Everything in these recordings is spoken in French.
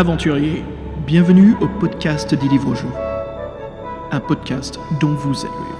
Aventuriers, bienvenue au podcast des livres-jeux. Un podcast dont vous êtes le.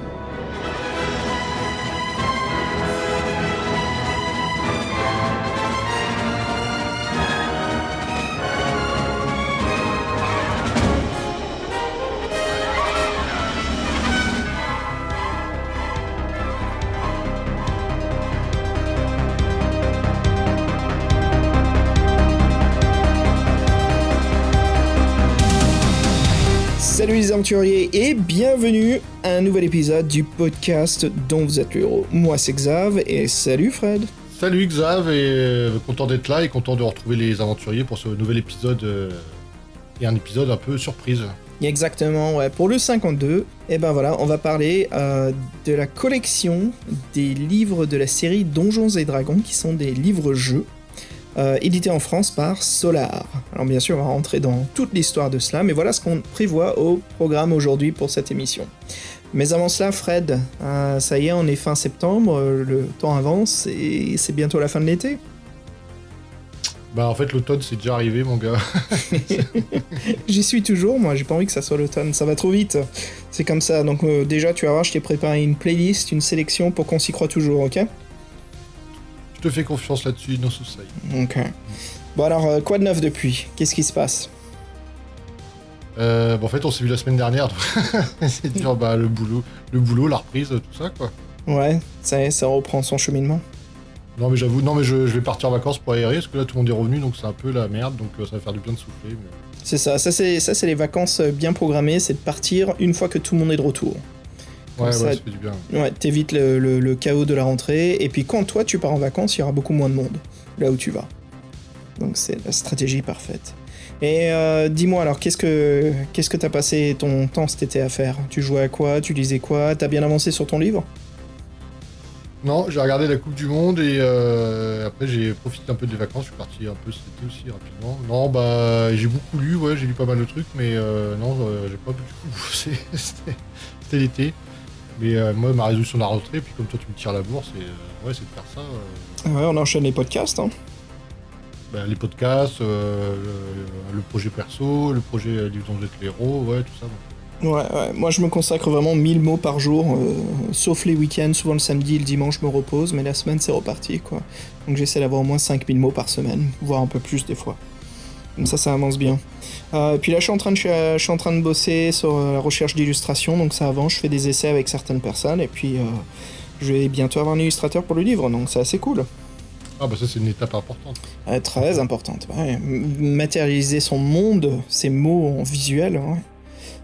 Aventuriers et bienvenue à un nouvel épisode du podcast dont vous êtes le héros. Moi c'est Xav et salut Fred. Salut Xav et euh, content d'être là et content de retrouver les aventuriers pour ce nouvel épisode euh, et un épisode un peu surprise. Exactement, ouais. Pour le 52, et ben voilà, on va parler euh, de la collection des livres de la série Donjons et Dragons qui sont des livres-jeux. Euh, édités en France par Solar. Alors bien sûr, on va rentrer dans toute l'histoire de cela, mais voilà ce qu'on prévoit au programme aujourd'hui pour cette émission. Mais avant cela, Fred, euh, ça y est, on est fin septembre, euh, le temps avance et c'est bientôt la fin de l'été. Bah en fait l'automne c'est déjà arrivé mon gars. J'y suis toujours, moi j'ai pas envie que ça soit l'automne, ça va trop vite. C'est comme ça, donc euh, déjà tu vas voir, je t'ai préparé une playlist, une sélection pour qu'on s'y croit toujours, ok? Je te fais confiance là-dessus, non souci. Ok. Bon alors, euh, quoi de neuf depuis? Qu'est-ce qui se passe? Euh, bah, en fait on s'est vu la semaine dernière, c'est dur bah le boulot, le boulot, la reprise, tout ça quoi. Ouais, ça est, ça reprend son cheminement. Non mais j'avoue, non mais je, je vais partir en vacances pour aérer parce que là tout le monde est revenu donc c'est un peu la merde donc euh, ça va faire du bien de souffler. mais- C'est ça, ça c'est, ça c'est les vacances bien programmées, c'est de partir une fois que tout le monde est de retour. Ouais ça- ouais ça fait du bien. Ouais, t'évites le, le- le chaos de la rentrée, et puis quand toi tu pars en vacances, il y aura beaucoup moins de monde, là où tu vas. Donc c'est la stratégie parfaite. Et euh, dis-moi alors, qu'est-ce que qu'est-ce que t'as passé ton temps cet été à faire? Tu jouais à quoi? Tu lisais quoi? T'as bien avancé sur ton livre? Non, j'ai regardé la Coupe du Monde et euh, après j'ai profité un peu des vacances, je suis parti un peu cet été aussi rapidement. Non, bah j'ai beaucoup lu, ouais, j'ai lu pas mal de trucs, mais euh, non, euh, j'ai pas du tout bossé, c'était l'été. Mais euh, moi, ma résolution de la rentrée, puis comme toi tu me tires la bourse, c'est euh, ouais, c'est de faire ça. euh, Ouais, on enchaîne les podcasts. Hein. bah, les podcasts, le, le projet perso, le projet les héros, ouais, tout ça. Ouais, ouais, moi je me consacre vraiment 1000 mots par jour, sauf les week-ends, souvent le samedi, le dimanche je me repose, mais la semaine c'est reparti quoi. Donc j'essaie d'avoir au moins 5000 mots par semaine, voire un peu plus des fois. Comme ça, ça avance bien. Euh, et puis là, je suis en train de, je suis en train de bosser sur euh, la recherche d'illustrations, donc ça avance, je fais des essais avec certaines personnes, et puis euh, je vais bientôt avoir un illustrateur pour le livre, donc c'est assez cool. Ah bah ça c'est une étape importante. Euh, très importante. ouais. Matérialiser son monde, ses mots en visuel, ouais.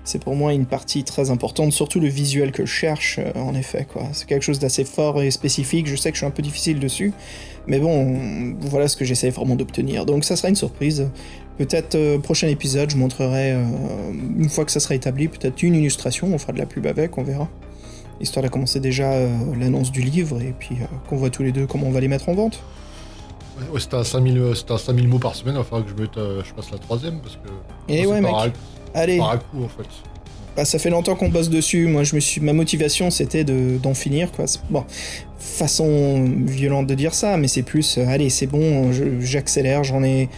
c'est pour moi une partie très importante, surtout le visuel que je cherche, euh, en effet. quoi. C'est quelque chose d'assez fort et spécifique. Je sais que je suis un peu difficile dessus, mais bon, voilà ce que j'essaie vraiment d'obtenir. Donc ça sera une surprise. Peut-être euh, prochain épisode, je montrerai, euh, une fois que ça sera établi, peut-être une illustration, on fera de la pub avec, on verra. Histoire de commencer déjà euh, l'annonce du livre et puis qu'on voit tous les deux comment on va les mettre en vente. Ouais, c'était à 5000, euh, c'était à 5000 mots par semaine, il va falloir que je, mette, je passe la troisième parce que Et c'est ouais, mec. à, Allez. par à coup en fait. Bah, ça fait longtemps qu'on bosse dessus. Moi, je me suis, ma motivation, c'était de d'en finir, quoi. Bon, façon violente de dire ça, mais c'est plus, allez, c'est bon, je- j'accélère. J'en ai,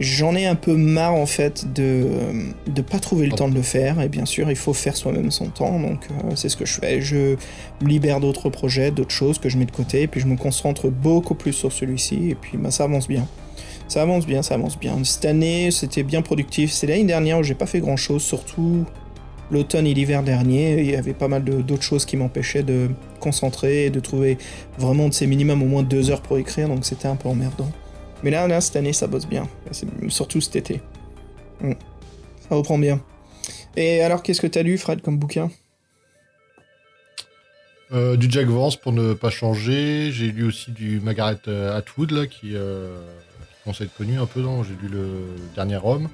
j'en ai un peu marre en fait de de pas trouver le temps de le faire. Et bien sûr, il faut faire soi-même son temps. Donc, euh, c'est ce que je fais. Je me libère d'autres projets, d'autres choses que je mets de côté, et puis je me concentre beaucoup plus sur celui-ci. Et puis, bah, ça avance bien. Ça avance bien, ça avance bien. Cette année, c'était bien productif. C'est l'année dernière où j'ai pas fait grand-chose, surtout l'automne et l'hiver dernier, il y avait pas mal d'autres choses qui m'empêchaient de concentrer et de trouver vraiment de ces minimums au moins deux heures pour écrire, donc c'était un peu emmerdant. Mais là, là, cette année, ça bosse bien, C'est- surtout cet été. Mm. Ça reprend bien. Et alors, qu'est-ce que t'as lu, Fred, comme bouquin? Euh, du Jack Vance pour ne pas changer. J'ai lu aussi du Margaret euh, Atwood là, qui, euh, qui commence à être connu un peu. J'ai lu le dernier homme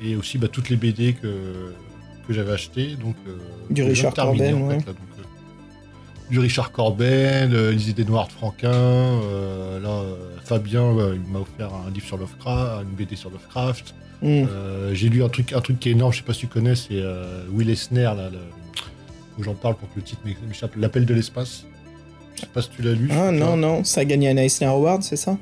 et aussi bah, toutes les BD que, que j'avais achetées. Donc, euh, Du Richard terminer, Corben, en fait, du Richard Corben, euh, les idées noires de Franquin. euh, là, euh, Fabien ouais, il m'a offert un livre sur Lovecraft, une BD sur Lovecraft. Mm. Euh, j'ai lu un truc, un truc qui est énorme, je sais pas si tu connais, c'est euh, Will Eisner, là, le- où j'en parle pour que le titre m'é- m'échappe, L'appel de l'espace. Je sais pas si tu l'as lu. Ah non, non, ça a gagné un Eisner Award, c'est ça?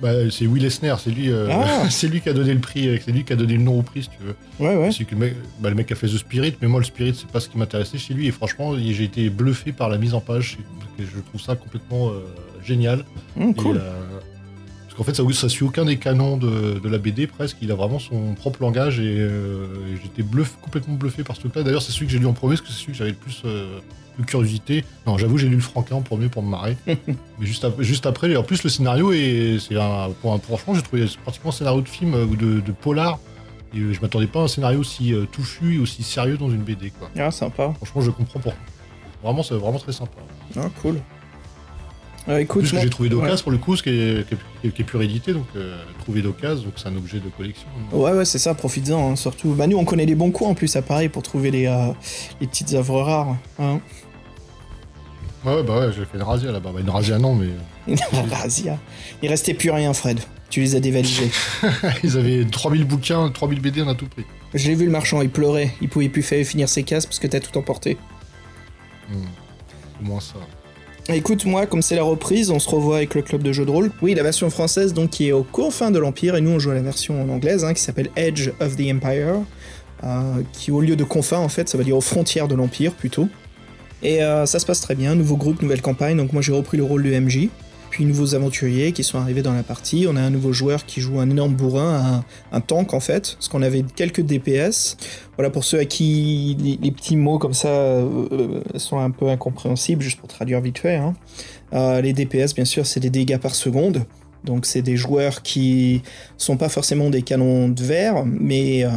Bah, c'est Will Eisner, c'est lui, euh, Ah. c'est lui qui a donné le prix, euh, c'est lui qui a donné le nom au prix, si tu veux. Ouais, ouais. C'est que le mec, bah, le mec a fait The Spirit, mais moi le Spirit c'est pas ce qui m'intéressait chez lui et franchement j'ai été bluffé par la mise en page. Je trouve ça complètement euh, génial. Et, euh, parce qu'en fait ça, ça suit aucun des canons de, de la BD presque. Il a vraiment son propre langage et, j'étais bluff, complètement bluffé par ce truc-là. D'ailleurs c'est celui que j'ai lu en premier parce que c'est celui que j'avais le plus de curiosité. Non j'avoue j'ai lu le Franquin en premier pour me marrer. mais juste, ap- juste après, et en plus le scénario est, c'est un, pour un, franchement j'ai trouvé pratiquement un scénario de film euh, ou de, de polar. Et euh, je m'attendais pas à un scénario aussi euh, touffu et aussi sérieux dans une BD quoi. Ah, sympa. Franchement, je comprends pourquoi. Vraiment, c'est vraiment très sympa. Ah, cool. Euh, En écoute, plus, que moi- j'ai trouvé d'occasion ouais. pour le coup, ce qui est, qui est, qui réédité, donc euh, trouvé d'occasion, donc c'est un objet de collection. Ouais, ouais, c'est ça, profites-en, hein, surtout. Bah, nous, on connaît les bons coins en plus, à Paris, pour trouver les, euh, les petites œuvres rares. Hein. Ouais, ouais, bah ouais, j'ai fait une razzia là-bas. Bah, une razzia, non, mais Vas-y, hein. Il restait plus rien, Fred. Tu les as dévalisés. ils avaient 3000 bouquins, 3000 BD, on a tout pris. Je l'ai vu, le marchand, il pleurait. Il pouvait plus faire finir ses cases parce que t'as tout emporté. Hmm. Au moins ça? Écoute, moi, comme c'est la reprise, on se revoit avec le club de jeux de rôle. Oui, la version française, donc, qui est aux confins de l'Empire, et nous, on joue à la version en anglaise, hein, qui s'appelle Edge of the Empire, euh, qui, au lieu de confins, en fait, ça va dire aux frontières de l'Empire, plutôt. Et euh, ça se passe très bien, nouveau groupe, nouvelle campagne, donc moi, j'ai repris le rôle de MJ. Nouveaux aventuriers qui sont arrivés dans la partie. On a un nouveau joueur qui joue un énorme bourrin, un, tank en fait, parce qu'on avait quelques DPS. Voilà pour ceux à qui les, les petits mots comme ça euh, euh, sont un peu incompréhensibles, juste pour traduire vite fait. hein. Euh, les DPS, bien sûr, c'est des dégâts par seconde. Donc c'est des joueurs qui sont pas forcément des canons de verre, mais euh,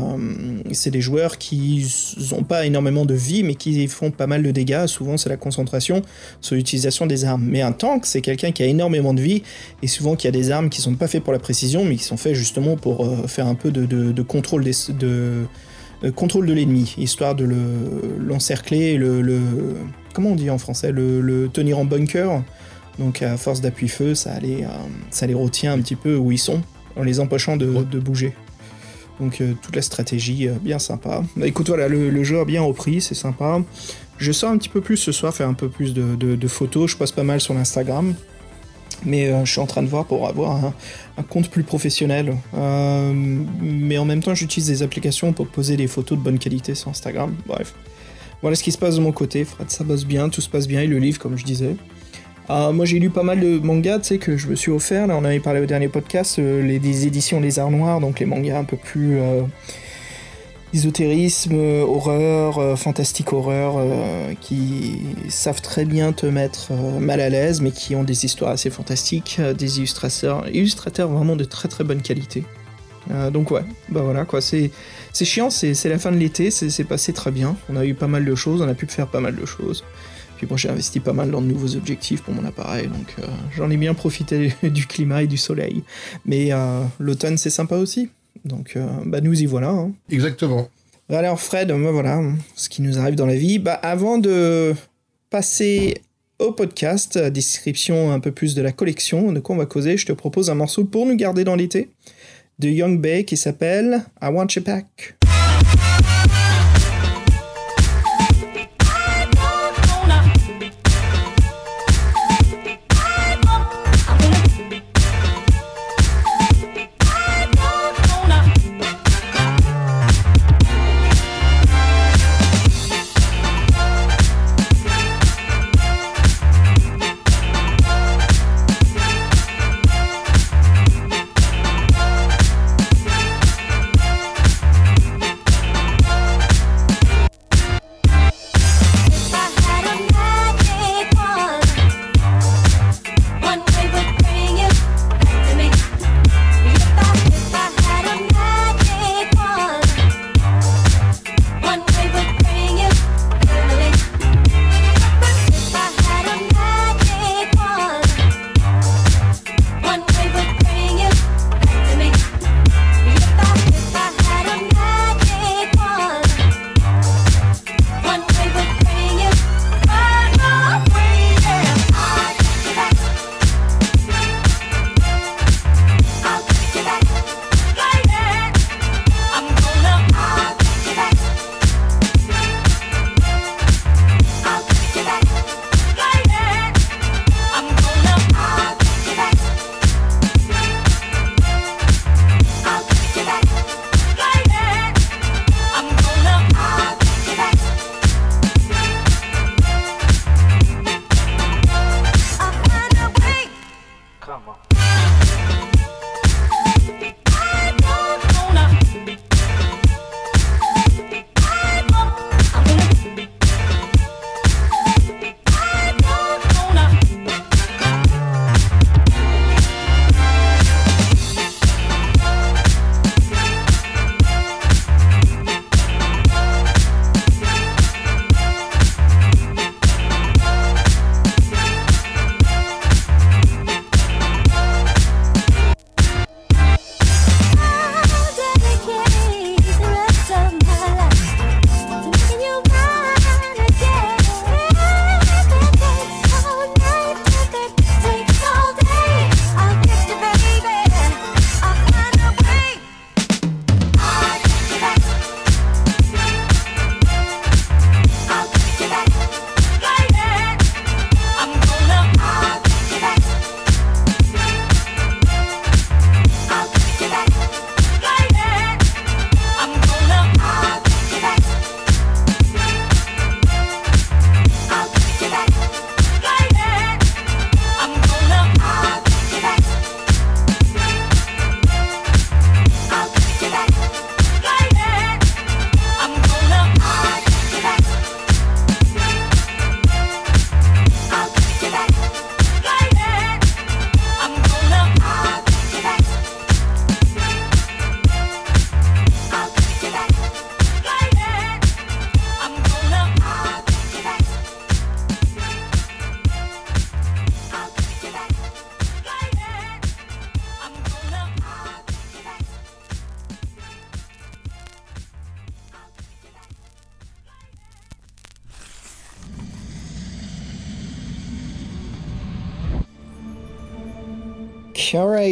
c'est des joueurs qui n'ont pas énormément de vie, mais qui font pas mal de dégâts. Souvent c'est la concentration sur l'utilisation des armes. Mais un tank, c'est quelqu'un qui a énormément de vie, et souvent qui a des armes qui sont pas faites pour la précision, mais qui sont faites justement pour euh, faire un peu de, contrôle des, de, euh, de l'ennemi, histoire de le- l'encercler, le, comment on dit en français, le tenir en bunker. Donc à force d'appui-feu, ça les, euh, ça les retient un petit peu où ils sont, en les empêchant de, Ouais. de bouger. Donc euh, toute la stratégie, euh, bien sympa. Bah, écoute, voilà, le, le jeu a bien repris, c'est sympa. Je sors un petit peu plus ce soir, faire un peu plus de, de- de photos. Je poste pas mal sur l'Instagram. Mais euh, je suis en train de voir pour avoir un, un compte plus professionnel. Mais en même temps, j'utilise des applications pour poser des photos de bonne qualité sur Instagram. Bref. Voilà ce qui se passe de mon côté. Fred, ça bosse bien, tout se passe bien. Et le livre, comme je disais. Euh, moi, j'ai lu pas mal de mangas, tu sais, que je me suis offert. Là, on avait parlé au dernier podcast, euh, les éditions Les Arts Noirs, donc les mangas un peu plus euh, ésotérisme, euh, horreur, euh, fantastique horreur, qui savent très bien te mettre mal à l'aise, mais qui ont des histoires assez fantastiques, des illustrateurs, illustrateurs vraiment de très très bonne qualité. Donc ouais, bah voilà quoi, c'est chiant, c'est la fin de l'été, c'est passé très bien. On a eu pas mal de choses, on a pu faire pas mal de choses. Puis moi j'ai investi pas mal dans de nouveaux objectifs pour mon appareil, donc euh, j'en ai bien profité du climat et du soleil. Mais euh, l'automne c'est sympa aussi, donc euh, bah nous y voilà. hein. Exactement. Alors Fred, moi voilà, ce qui nous arrive dans la vie. Bah, avant de passer au podcast, description un peu plus de la collection, de quoi on va causer, je te propose un morceau pour nous garder dans l'été de Young Bay qui s'appelle I Want You Back.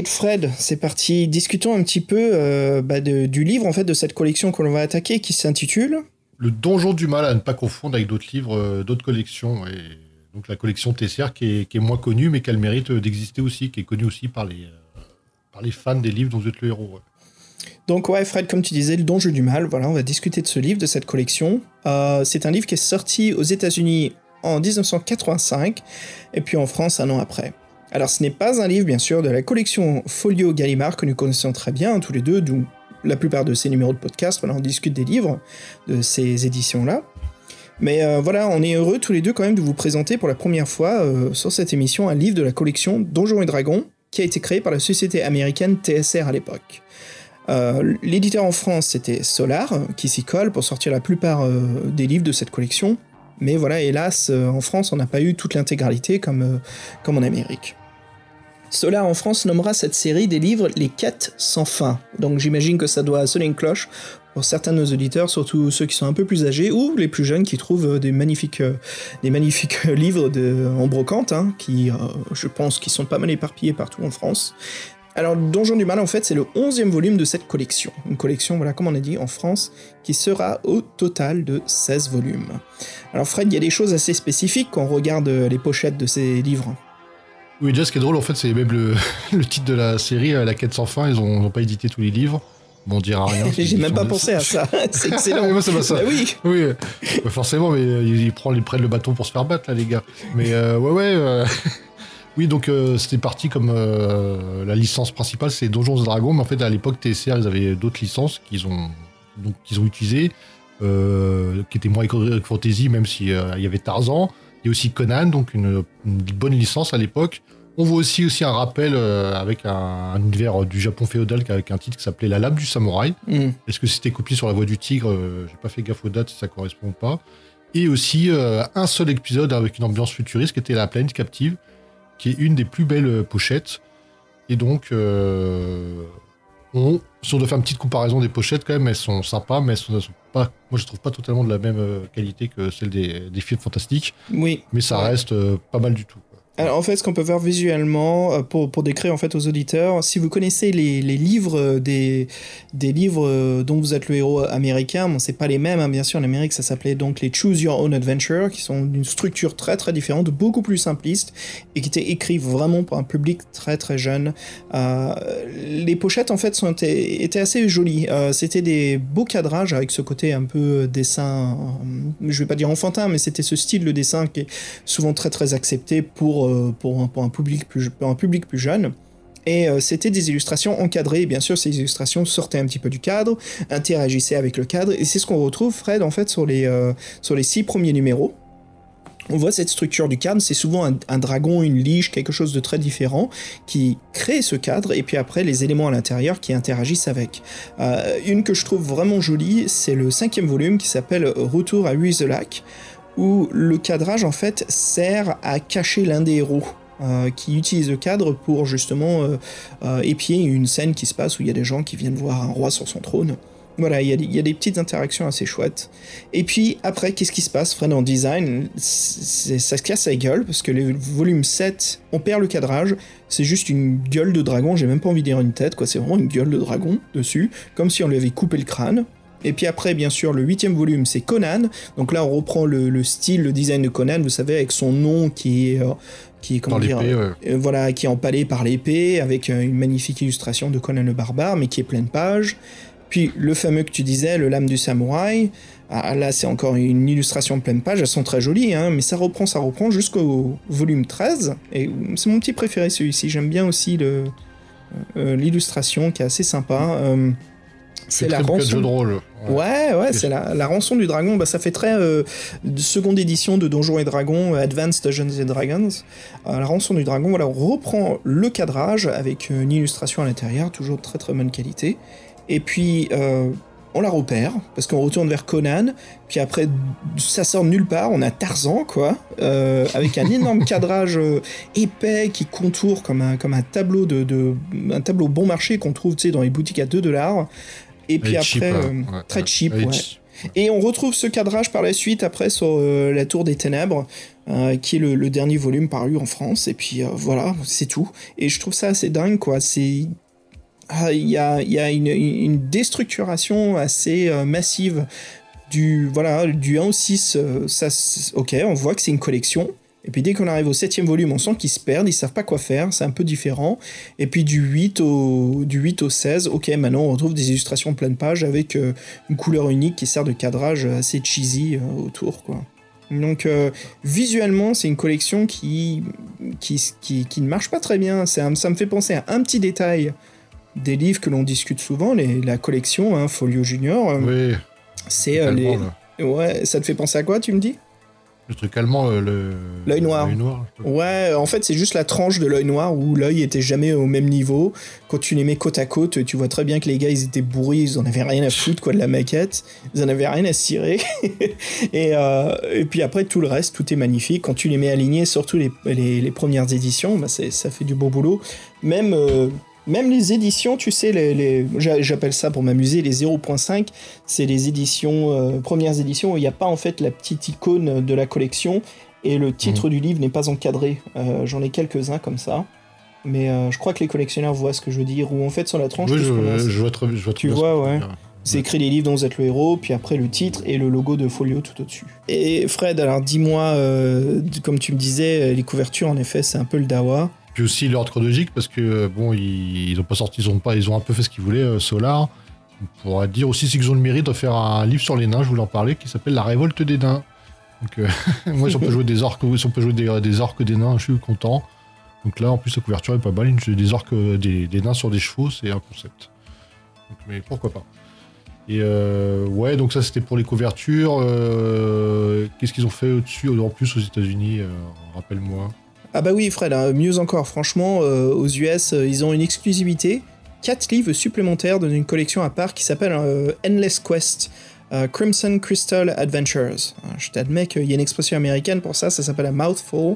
Fred, c'est parti. Discutons un petit peu euh, bah, de- du livre en fait de cette collection que l'on va attaquer, qui s'intitule. Le Donjon du Mal, à ne pas confondre avec d'autres livres, euh, d'autres collections. Et donc la collection TCR qui est, qui est moins connue, mais qui a le mérite euh, d'exister aussi, qui est connue aussi par les, euh, par les fans des livres dont vous êtes le héros. ouais. Donc ouais, Fred, comme tu disais, le Donjeu du Mal. Voilà, on va discuter de ce livre, de cette collection. Euh, c'est un livre qui est sorti aux États-Unis en 1985 et puis en France un an après. Alors ce n'est pas un livre, bien sûr, de la collection Folio Gallimard que nous connaissons très bien hein, tous les deux, d'où la plupart de ces numéros de podcast. On discute des livres de ces éditions-là. Mais euh, voilà, on est heureux tous les deux quand même de vous présenter pour la première fois euh, sur cette émission un livre de la collection Donjons et Dragons qui a été créé par la société américaine TSR à l'époque. Euh, L'éditeur en France, c'était Solar, qui s'y colle pour sortir la plupart des livres de cette collection. Mais voilà, hélas, en France, on n'a pas eu toute l'intégralité comme en Amérique. Solar en France nommera cette série des livres Les Quêtes sans fin. Donc j'imagine que ça doit sonner une cloche pour certains de nos auditeurs, surtout ceux qui sont un peu plus âgés ou les plus jeunes qui trouvent euh, des magnifiques, euh, magnifiques livres en brocante, hein, qui, euh, je pense, qui sont pas mal éparpillés partout en France. Alors, Donjon du Mal, en fait, c'est le 11e volume de cette collection. Une collection, voilà, comme on a dit, en France, qui sera au total de 16 volumes. Alors, Fred, il y a des choses assez spécifiques quand on regarde euh, les pochettes de ces livres. Oui, déjà, ce qui est drôle, en fait, c'est même le, le titre de la série, euh, La quête sans fin. Ils ont, ils ont pas édité tous les livres. Bon, on dira rien. J'ai même pas pensé à ça. c'est excellent. Mais moi, ça. Bah oui. Oui, euh, bah forcément, mais euh, ils, ils prennent, ils prennent le bâton pour se faire battre, là, les gars. Mais euh, ouais, ouais. euh, oui, donc euh, c'était parti comme euh, la licence principale, c'est Donjons et Dragons. Mais en fait, à l'époque, TSR, ils avaient d'autres licences qu'ils ont, donc, qu'ils ont utilisées, euh, qui étaient moins Fantasy, même s'il il y avait Tarzan. Il y a aussi Conan, donc une, une bonne licence à l'époque. On voit aussi, aussi un rappel euh, avec un, un univers du Japon féodal avec un titre qui s'appelait La lame du samouraï. Hmm. Est-ce que c'était copié sur la voie du tigre? Euh, J'ai pas fait gaffe aux dates si ça correspond ou pas. Et aussi euh, un seul épisode avec une ambiance futuriste qui était La planète captive, qui est une des plus belles pochettes. Et donc, euh, si on doit faire une petite comparaison des pochettes, quand même, elles sont sympas, mais elles sont, elles sont pas, moi je trouve pas totalement de la même euh, qualité que celle des, des films fantastiques, Oui. mais ça Ouais. reste euh, pas mal du tout. Alors en fait, ce qu'on peut voir visuellement, euh, pour, décrire en fait aux auditeurs, si vous connaissez les, livres euh, des, livres euh, dont vous êtes le héros américain, bon, c'est pas les mêmes, hein, bien sûr, en Amérique ça s'appelait donc les Choose Your Own Adventure, qui sont d'une structure très très différente, beaucoup plus simpliste, et qui étaient écrits vraiment pour un public très très jeune. Les pochettes en fait étaient, assez jolies, c'était des beaux cadrages avec ce côté un peu dessin, je vais pas dire enfantin, mais c'était ce style de dessin qui est souvent très très accepté pour, euh, pour, un, public plus, jeune. Et euh, c'était des illustrations encadrées. Bien sûr, ces illustrations sortaient un petit peu du cadre, interagissaient avec le cadre. Et c'est ce qu'on retrouve, Fred, en fait, sur les, euh, six premiers numéros. On voit cette structure du cadre, c'est souvent un, dragon, une liche, quelque chose de très différent qui crée ce cadre, et puis après les éléments à l'intérieur qui interagissent avec. Une que je trouve vraiment jolie, c'est le cinquième volume qui s'appelle Retour à Huiselac, où le cadrage en fait sert à cacher l'un des héros. euh, qui utilise le cadre pour justement euh, euh, épier une scène qui se passe où il y a des gens qui viennent voir un roi sur son trône. Voilà, il y, a des- petites interactions assez chouettes. Et puis après, qu'est-ce qui se passe, Fred, en design? Ça se casse la gueule, parce que le volume 7, on perd le cadrage, c'est juste une gueule de dragon, j'ai même pas envie de dire une tête, quoi, c'est vraiment une gueule de dragon dessus, comme si on lui avait coupé le crâne. Et puis après, bien sûr, le huitième volume, c'est Conan. Donc là, on reprend le, le style, le design de Conan, vous savez, avec son nom qui est, euh, qui est comment dire, ouais. euh, voilà, qui est empalé par l'épée, avec euh, une magnifique illustration de Conan le barbare, mais qui est pleine page. Puis le fameux que tu disais, le lame du samouraï. Ah, là, c'est encore une illustration pleine page. Elles sont très jolies, hein, mais ça reprend, ça reprend jusqu'au volume 13. Et c'est mon petit préféré celui-ci. J'aime bien aussi euh, l'illustration qui est assez sympa. Euh, c'est la jeu rançon. de rôle. Ouais, ouais, c'est la, la rançon du dragon. Bah, ça fait très euh, de seconde édition de Donjons et Dragons, euh, Advanced Dungeons and Dragons. Euh, la rançon du dragon, voilà, on reprend le cadrage avec une illustration à l'intérieur, toujours de très très bonne qualité. Et puis, euh, on la repère, parce qu'on retourne vers Conan, puis après, ça sort de nulle part, on a Tarzan, quoi, euh, avec un énorme cadrage euh, épais qui contourne comme un, comme un tableau de, de- un tableau bon marché qu'on trouve, tu sais, dans les boutiques à 2 dollars. Et puis après, hein. euh, Ouais, très cheap, ouais. Et on retrouve ce cadrage par la suite après sur euh, la Tour des Ténèbres, qui est le, dernier volume paru en France. Et puis voilà, c'est tout. Et je trouve ça assez dingue, quoi. C'est ah, il y a, y a une, une, déstructuration assez massive du voilà du 1 au 6. ça, ok, on voit que c'est une collection. Et puis dès qu'on arrive au septième volume, on sent qu'ils se perdent, ils savent pas quoi faire, c'est un peu différent. Et puis du 8 au, du 8 au 16, ok, maintenant on retrouve des illustrations pleine page avec euh, une couleur unique qui sert de cadrage assez cheesy euh, autour, quoi. Donc euh, visuellement, c'est une collection qui qui, qui, ne marche pas très bien. ça me fait penser à un petit détail des livres que l'on discute souvent, les, la collection hein, Folio Junior. oui. C'est les... Ouais, ça te fait penser à quoi, tu me dis? Le truc allemand, euh, le. L'œil noir. ouais, en fait, c'est juste la tranche de l'œil noir où l'œil était jamais au même niveau. Quand tu les mets côte à côte, tu vois très bien que les gars, ils étaient bourrés, ils en avaient rien à foutre, quoi, de la maquette. Ils en avaient rien à cirer. et, euh, et puis après, tout le reste, tout est magnifique. Quand tu les mets alignés, surtout les, les, premières éditions, bah ça fait du beau boulot. Même. Euh, même les éditions, tu sais, les, j'appelle ça pour m'amuser les 0.5, c'est les éditions, euh, premières éditions où il n'y a pas en fait la petite icône de la collection et le titre mmh. du livre n'est pas encadré. Euh, j'en ai quelques-uns comme ça. Mais euh, je crois que les collectionneurs voient ce que je veux dire, ou en fait sur la tranche. Oui, je, vois très, je vois Tu vois, ouais. C'est écrit les livres dont vous êtes le héros, puis après le titre et le logo de Folio tout au-dessus. Et Fred, alors dis-moi, comme tu me disais, les couvertures, en effet, c'est un peu le dawa. Aussi l'ordre chronologique, parce que bon, ils, ont pas sorti, ils ont pas, ils ont un peu fait ce qu'ils voulaient, euh, Solar. On dire aussi qu'ils ont le mérite de faire un livre sur les nains, je voulais en parler, qui s'appelle La révolte des nains. Donc euh, moi, si on peut jouer des orques, si on peut jouer des, des, orques des nains, je suis content. Donc là, en plus, la couverture est pas mal. Des orques, des, des nains sur des chevaux, c'est un concept. mais pourquoi pas. Et euh, ouais, donc ça c'était pour les couvertures. Qu'est-ce qu'ils ont fait au-dessus, en plus aux États-Unis Rappelle-moi. Ah bah oui, Fred, hein, mieux encore, franchement, euh, aux US, euh, ils ont une exclusivité, 4 livres supplémentaires dans une collection à part qui s'appelle euh, Endless Quest. Crimson Crystal Adventures. Je t'admets qu'il y a une expression américaine pour ça, ça s'appelle a mouthful.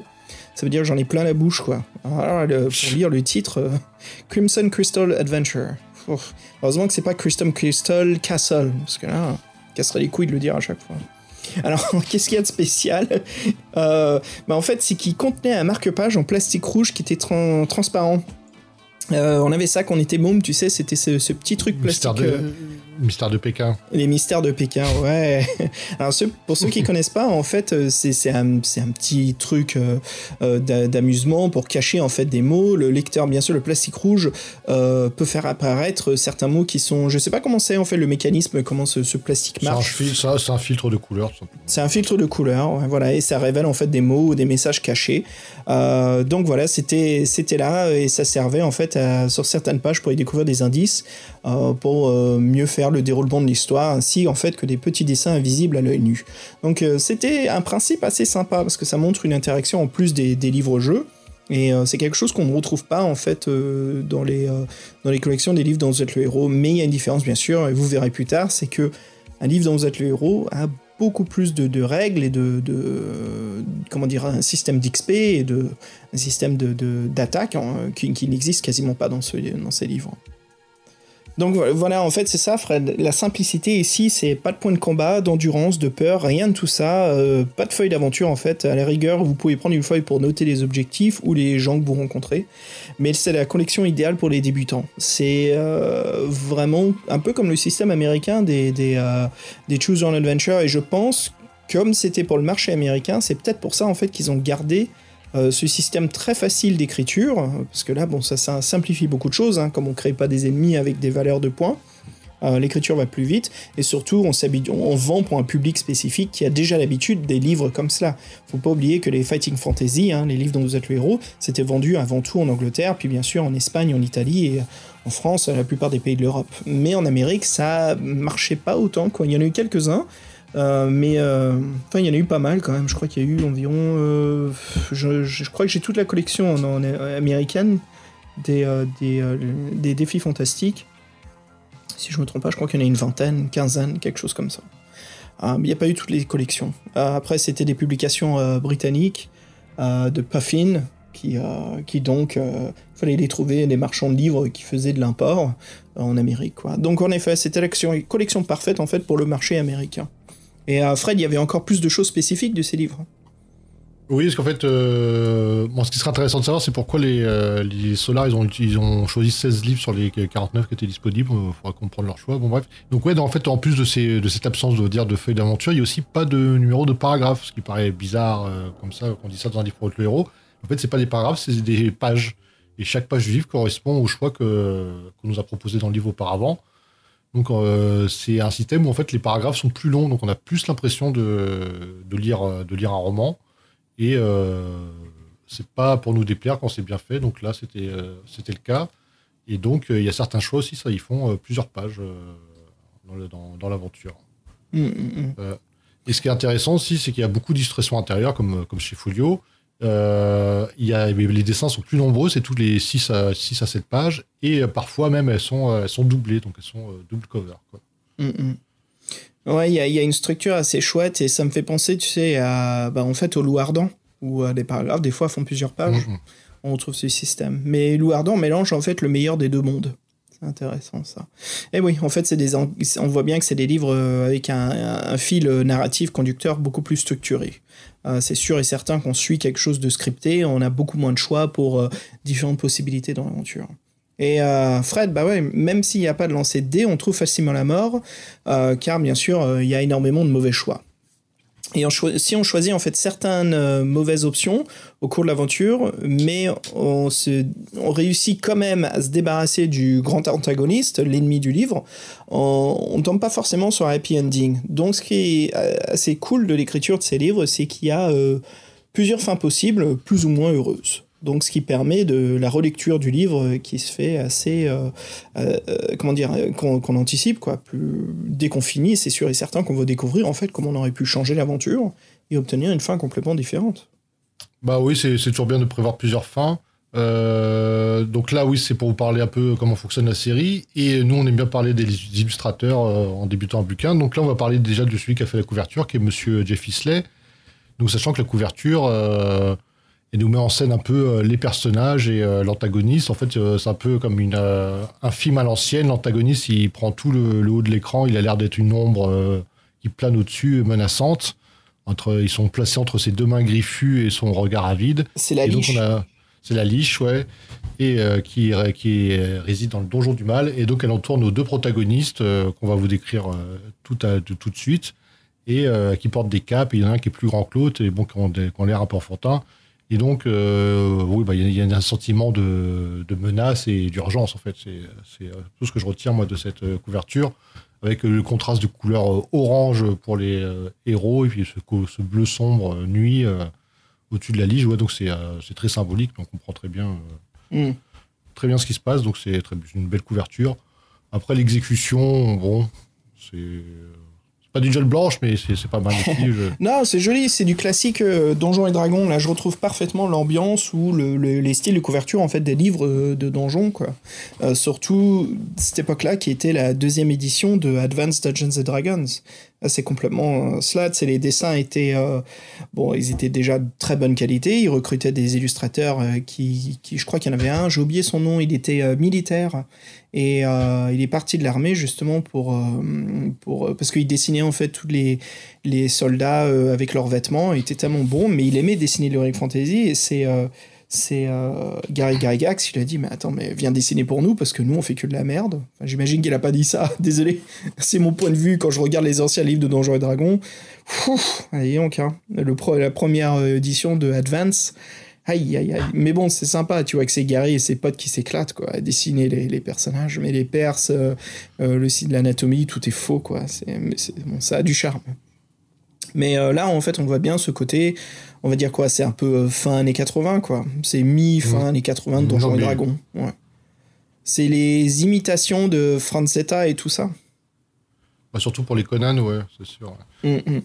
Ça veut dire j'en ai plein la bouche, quoi. Alors, pour lire le titre, Crimson Crystal Adventure. heureusement que c'est pas Crystal Crystal Castle, parce que là, casserait les couilles de le dire à chaque fois. Alors, qu'est-ce qu'il y a de spécial euh, bah, En fait, c'est qu'il contenait un marque-page en plastique rouge qui était transparent. Euh, on avait ça quand on était môme, tu sais, c'était ce, petit truc plastique. Euh, Mystère de Pékin. Les mystères de Pékin, ouais. Alors pour ceux qui connaissent pas, en fait, euh, c'est un, un, petit truc euh, euh, d'amusement pour cacher en fait des mots. Le lecteur, bien sûr, le plastique rouge peut faire apparaître certains mots qui sont, je sais pas comment c'est en fait le mécanisme, comment ce, plastique marche. C'est un, filtre de couleur. C'est un filtre de couleur, voilà, et ça révèle en fait des mots ou des messages cachés. donc voilà, c'était c'était là et ça servait en fait sur certaines pages pour y découvrir des indices pour mieux faire le déroulement de l'histoire, ainsi en fait que des petits dessins invisibles à l'œil nu. Donc euh, c'était un principe assez sympa parce que ça montre une interaction en plus des, livres-jeux. Et euh, c'est quelque chose qu'on ne retrouve pas en fait euh, dans, les, dans les collections des livres dont vous êtes le héros. Mais il y a une différence bien sûr, et vous verrez plus tard, c'est que un livre dont vous êtes le héros a beaucoup plus de, règles et de, comment dire un système d'XP et de un système de d'attaque hein, qui, n'existe quasiment pas dans ces livres. Donc voilà, en fait, c'est ça, Fred. La simplicité ici, c'est pas de point de combat, d'endurance, de peur, rien de tout ça. Euh, pas de feuille d'aventure, en fait. À la rigueur, vous pouvez prendre une feuille pour noter les objectifs ou les gens que vous rencontrez. Mais c'est la collection idéale pour les débutants. C'est euh, vraiment un peu comme le système américain des, des, euh, des Choose Your Adventure. Et je pense, comme c'était pour le marché américain, c'est peut-être pour ça, en fait, qu'ils ont gardé euh, ce système très facile d'écriture, parce que là, bon, ça, simplifie beaucoup de choses, hein, comme on crée pas des ennemis avec des valeurs de points. Euh, l'écriture va plus vite et surtout on, vend pour un public spécifique qui a déjà l'habitude des livres comme cela. Faut pas oublier que les fighting fantasy, hein, les livres dont vous êtes le héros, c'était vendu avant tout en Angleterre, puis bien sûr en Espagne, en Italie et en France, la plupart des pays de l'Europe. Mais en Amérique, ça marchait pas autant. Il y en a eu quelques-uns. Euh, mais euh, il y en a eu pas mal quand même. Je crois qu'il y a eu environ. Euh, je, crois que j'ai toute la collection américaine des, des, défis fantastiques. Si je me trompe pas, je crois qu'il y en a une vingtaine, quinzaine, quelque chose comme ça. il n'y a pas eu toutes les collections. après, c'était des publications britanniques de Puffin, qui, donc fallait les trouver des marchands de livres qui faisaient de l'import en Amérique. Donc en effet, c'était la collection parfaite en fait pour le marché américain. Et à Fred, il y avait encore plus de choses spécifiques de ces livres. Oui, parce qu'en fait, euh, ce qui serait intéressant de savoir, c'est pourquoi les, euh, les Solar, ils ont, choisi 16 livres sur les 49 qui étaient disponibles. Il faudra comprendre leur choix. Bon, bref. Donc, ouais, en fait, en plus de, cette absence de dire de feuilles d'aventure, il y a aussi pas de numéro de paragraphe, ce qui paraît bizarre, euh, comme ça, quand on dit ça dans un livre pour le héros. En fait, c'est pas des paragraphes, c'est des pages. Et chaque page du livre correspond au choix que, qu'on nous a proposé dans le livre auparavant. Donc euh, c'est un système où en fait les paragraphes sont plus longs, donc on a plus l'impression de, de, lire, de lire un roman. Et euh, c'est pas pour nous déplaire quand c'est bien fait. Donc là, c'était euh, c'était le cas. Et donc, euh, il y a certains choix aussi, ça, ils font plusieurs pages dans, dans, l'aventure. Mmh, mmh, mmh. et ce qui est intéressant aussi, c'est qu'il y a beaucoup d'illustrations intérieures, comme, comme chez Folio. Euh, y a, les dessins sont plus nombreux, c'est toutes les 6 à, 6 à 7 pages, et parfois même elles sont, elles sont doublées, donc elles sont double cover. Quoi. Ouais, il y a, y a, une structure assez chouette et ça me fait penser, tu sais, à, bah, en fait, au Loup Ardent, où euh, des paragraphes, des fois, font plusieurs pages. Mm-hmm. On retrouve ce système. Mais Loup Ardent mélange en fait le meilleur des deux mondes. C'est intéressant ça. Et oui, en fait, c'est des, on voit bien que c'est des livres euh, avec un, un, fil narratif conducteur beaucoup plus structuré. Euh, c'est sûr et certain qu'on suit quelque chose de scripté, on a beaucoup moins de choix pour euh, différentes possibilités dans l'aventure. Et euh, Fred, bah ouais, même s'il n'y a pas de lancer de dés, on trouve facilement la mort, car bien sûr, il y a énormément de mauvais choix. Et si on choisit en fait certaines euh, mauvaises options au cours de l'aventure, mais on réussit quand même à se débarrasser du grand antagoniste, l'ennemi du livre, on ne tombe pas forcément sur un happy ending. Donc ce qui est euh, assez cool de l'écriture de ces livres, c'est qu'il y a euh, plusieurs fins possibles, plus ou moins heureuses. Donc, ce qui permet de la relecture du livre qui se fait assez, euh, euh, comment dire, qu'on qu anticipe quoi. Plus dès qu'on finit, c'est sûr et certain qu'on va découvrir en fait comment on aurait pu changer l'aventure et obtenir une fin complètement différente. Bah oui, c'est toujours bien de prévoir plusieurs fins. Euh, donc là, oui, c'est pour vous parler un peu comment fonctionne la série. Et nous, on aime bien parler des illustrateurs euh, en débutant un bouquin. Donc là, on va parler déjà de celui qui a fait la couverture, qui est Monsieur Jeff Isley. Donc, sachant que la couverture euh, et nous met en scène un peu euh, les personnages et euh, l'antagoniste. En fait, euh, c'est un peu comme une, un film à l'ancienne. L'antagoniste, il prend tout le, le haut de l'écran. Il a l'air d'être une ombre qui plane au-dessus, menaçante. Entre, ils sont placés entre ses deux mains griffues et son regard avide. C'est la liche. C'est la liche, ouais, et qui, qui réside dans le donjon du mal. Et donc, elle entoure nos deux protagonistes qu'on va vous décrire tout, à, tout de suite, et qui portent des capes. Il y en a un qui est plus grand que l'autre, et bon, qui ont, ont l'air un peu enfantins. Et donc, euh, oui, bah, il y, y, a un sentiment de, de menace et d'urgence, en fait. C'est tout ce que je retiens, moi, de cette euh, couverture, avec le contraste de couleur euh, orange pour les euh, héros, et puis ce, ce bleu sombre nuit au-dessus de la lige. Ouais, donc, c'est très symbolique, donc on comprend très bien, mm. très bien ce qui se passe. Donc, c'est une belle couverture. Après, l'exécution, bon, c'est pas du gel blanche, mais c'est pas mal. Je... non, c'est joli, c'est du classique euh, Donjons et Dragons. Là, je retrouve parfaitement l'ambiance ou le, le, les styles de couverture en fait des livres euh, de donjons, quoi. Euh, surtout cette époque-là, qui était la deuxième édition de Advanced Dungeons and Dragons. C'est complètement euh, C'est les dessins étaient euh, bon, ils étaient déjà de très bonne qualité. Ils recrutaient des illustrateurs euh, qui, qui, je crois qu'il y en avait un. J'ai oublié son nom. Il était militaire et il est parti de l'armée justement pour pour parce qu'il dessinait en fait tous les les soldats avec leurs vêtements. Il était tellement bon, mais il aimait dessiner l'Heroic Fantasy et c'est c'est euh, Gary Gygax, il a dit mais attends mais viens dessiner pour nous parce que nous on fait que de la merde. Enfin, J'imagine qu'il a pas dit ça, désolé, c'est mon point de vue quand je regarde les anciens livres de Donjons et Dragons. allez donc hein. Le pro, la première euh, édition de Advance, aïe aïe aïe. Mais bon c'est sympa, tu vois que c'est Gary et ses potes qui s'éclatent quoi, à dessiner les, les, personnages, mais les Perses, euh, euh, le site de l'anatomie, tout est faux quoi. C'est bon, ça a du charme. Mais là, en fait, on voit bien ce côté, on va dire quoi, c'est un peu euh, fin années 80, quoi. C'est mi-fin mmh. années 80 de Donjons et Dragons. Ouais. C'est les imitations de Franzetta et tout ça. Bah, surtout pour les Conan, ouais, c'est sûr. Mmh, mmh.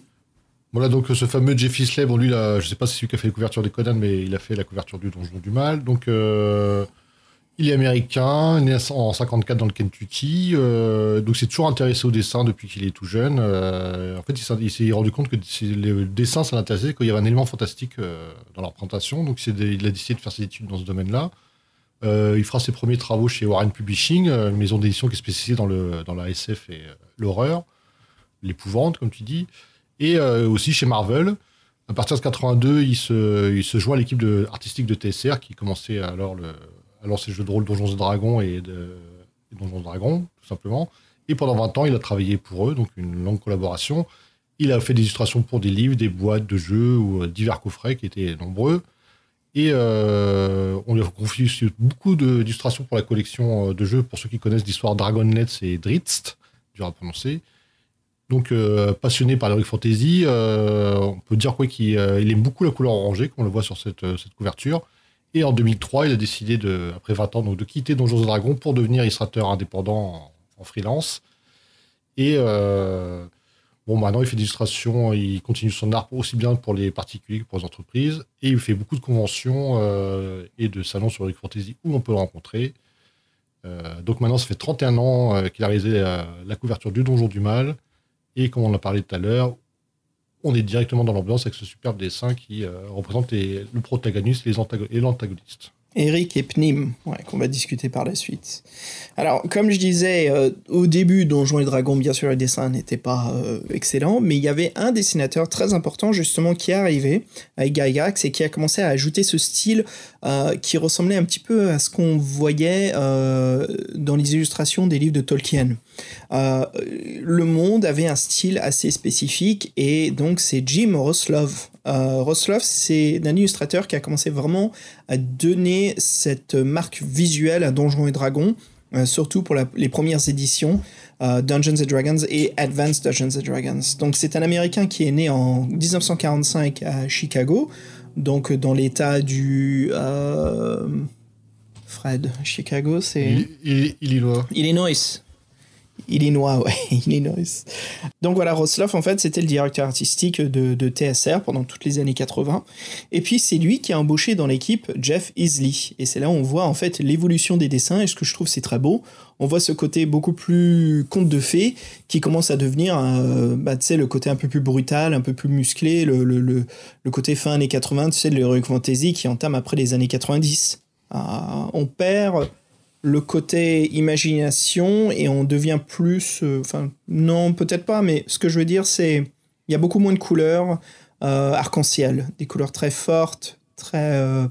Voilà, donc ce fameux Jeff Isley, bon, lui, là, je sais pas si c'est lui qui a fait la couverture des Conan, mais il a fait la couverture du Donjon du Mal. Donc, euh, il est américain, né en 54 dans le Kentucky, euh, donc c'est toujours intéressé au dessin depuis qu'il est tout jeune. Euh, en fait, il s'est rendu compte que le dessin, ça l'intéressait, qu'il y avait un élément fantastique euh, dans leur présentation, donc il a décidé de faire ses études dans ce domaine-là. Euh, il fera ses premiers travaux chez Warren Publishing, une maison d'édition qui est spécialisée dans, le, dans la SF et l'horreur, l'épouvante, comme tu dis, et aussi chez Marvel. À partir de 82, il se, il se joint à l'équipe artistique de TSR qui commençait alors le, à lancer le jeu de rôle Donjons et Dragons et, Donjons et Dragons, tout simplement. Et pendant 20 ans, il a travaillé pour eux, donc une longue collaboration. Il a fait des illustrations pour des livres, des boîtes de jeux ou divers coffrets qui étaient nombreux. Et euh, on lui a confié beaucoup d'illustrations pour la collection euh, de jeux, pour ceux qui connaissent l'histoire Dragonlets et Dritz, dur à prononcer. Donc, euh, passionné par l'heroic fantasy, on peut dire qu'il aime beaucoup la couleur orangée, comme on le voit sur cette, couverture. Et en 2003, il a décidé, de, après 20 ans, de quitter Donjons et Dragons pour devenir illustrateur indépendant en, freelance. Et Bon, maintenant, il fait des illustrations, il continue son art aussi bien pour les particuliers que pour les entreprises. Et il fait beaucoup de conventions euh, et de salons sur Rick Fantasy où on peut le rencontrer. Euh, donc maintenant, ça fait 31 ans euh, qu'il a réalisé la, couverture du Donjon du Mal. Et comme on en a parlé tout à l'heure, on est directement dans l'ambiance avec ce superbe dessin qui représente le protagoniste et l'antagoniste. Eric et Pnim, qu'on va discuter par la suite. Alors, comme je disais, euh, au début, Donjons et Dragons, bien sûr, le dessin n'était pas euh, excellent, mais il y avait un dessinateur très important, justement, qui est arrivé avec Gygax et qui a commencé à ajouter ce style euh, qui ressemblait un petit peu à ce qu'on voyait dans les illustrations des livres de Tolkien. le monde avait un style assez spécifique et donc c'est Jim Roslov euh, Rosloff, c'est un illustrateur qui a commencé vraiment à donner cette marque visuelle à Donjons et Dragons, euh, surtout pour les premières éditions euh, Dungeons and Dragons et Advanced Dungeons and Dragons. Donc c'est un Américain qui est né en 1945 à Chicago, donc dans l'état du... Fred, Chicago, c'est... Illinois. Illinois. Illinois, ouais, Illinois. Donc voilà, Rosloff, en fait, c'était le directeur artistique de, TSR pendant toutes les années 80. Et puis, c'est lui qui a embauché dans l'équipe Jeff Isley. Et c'est là où on voit, en fait, l'évolution des dessins. Et ce que je trouve, c'est très beau. On voit ce côté beaucoup plus conte de fées qui commence à devenir, euh, bah, tu sais, le côté un peu plus brutal, un peu plus musclé, le, le, le, côté fin années 80, tu sais, de l'heroic fantasy qui entame après les années 90. Ah, on perd le côté imagination et on devient plus. Euh, enfin, non, peut-être pas, mais ce que je veux dire, c'est. Il y a beaucoup moins de couleurs euh, arc-en-ciel, des couleurs très fortes, très euh,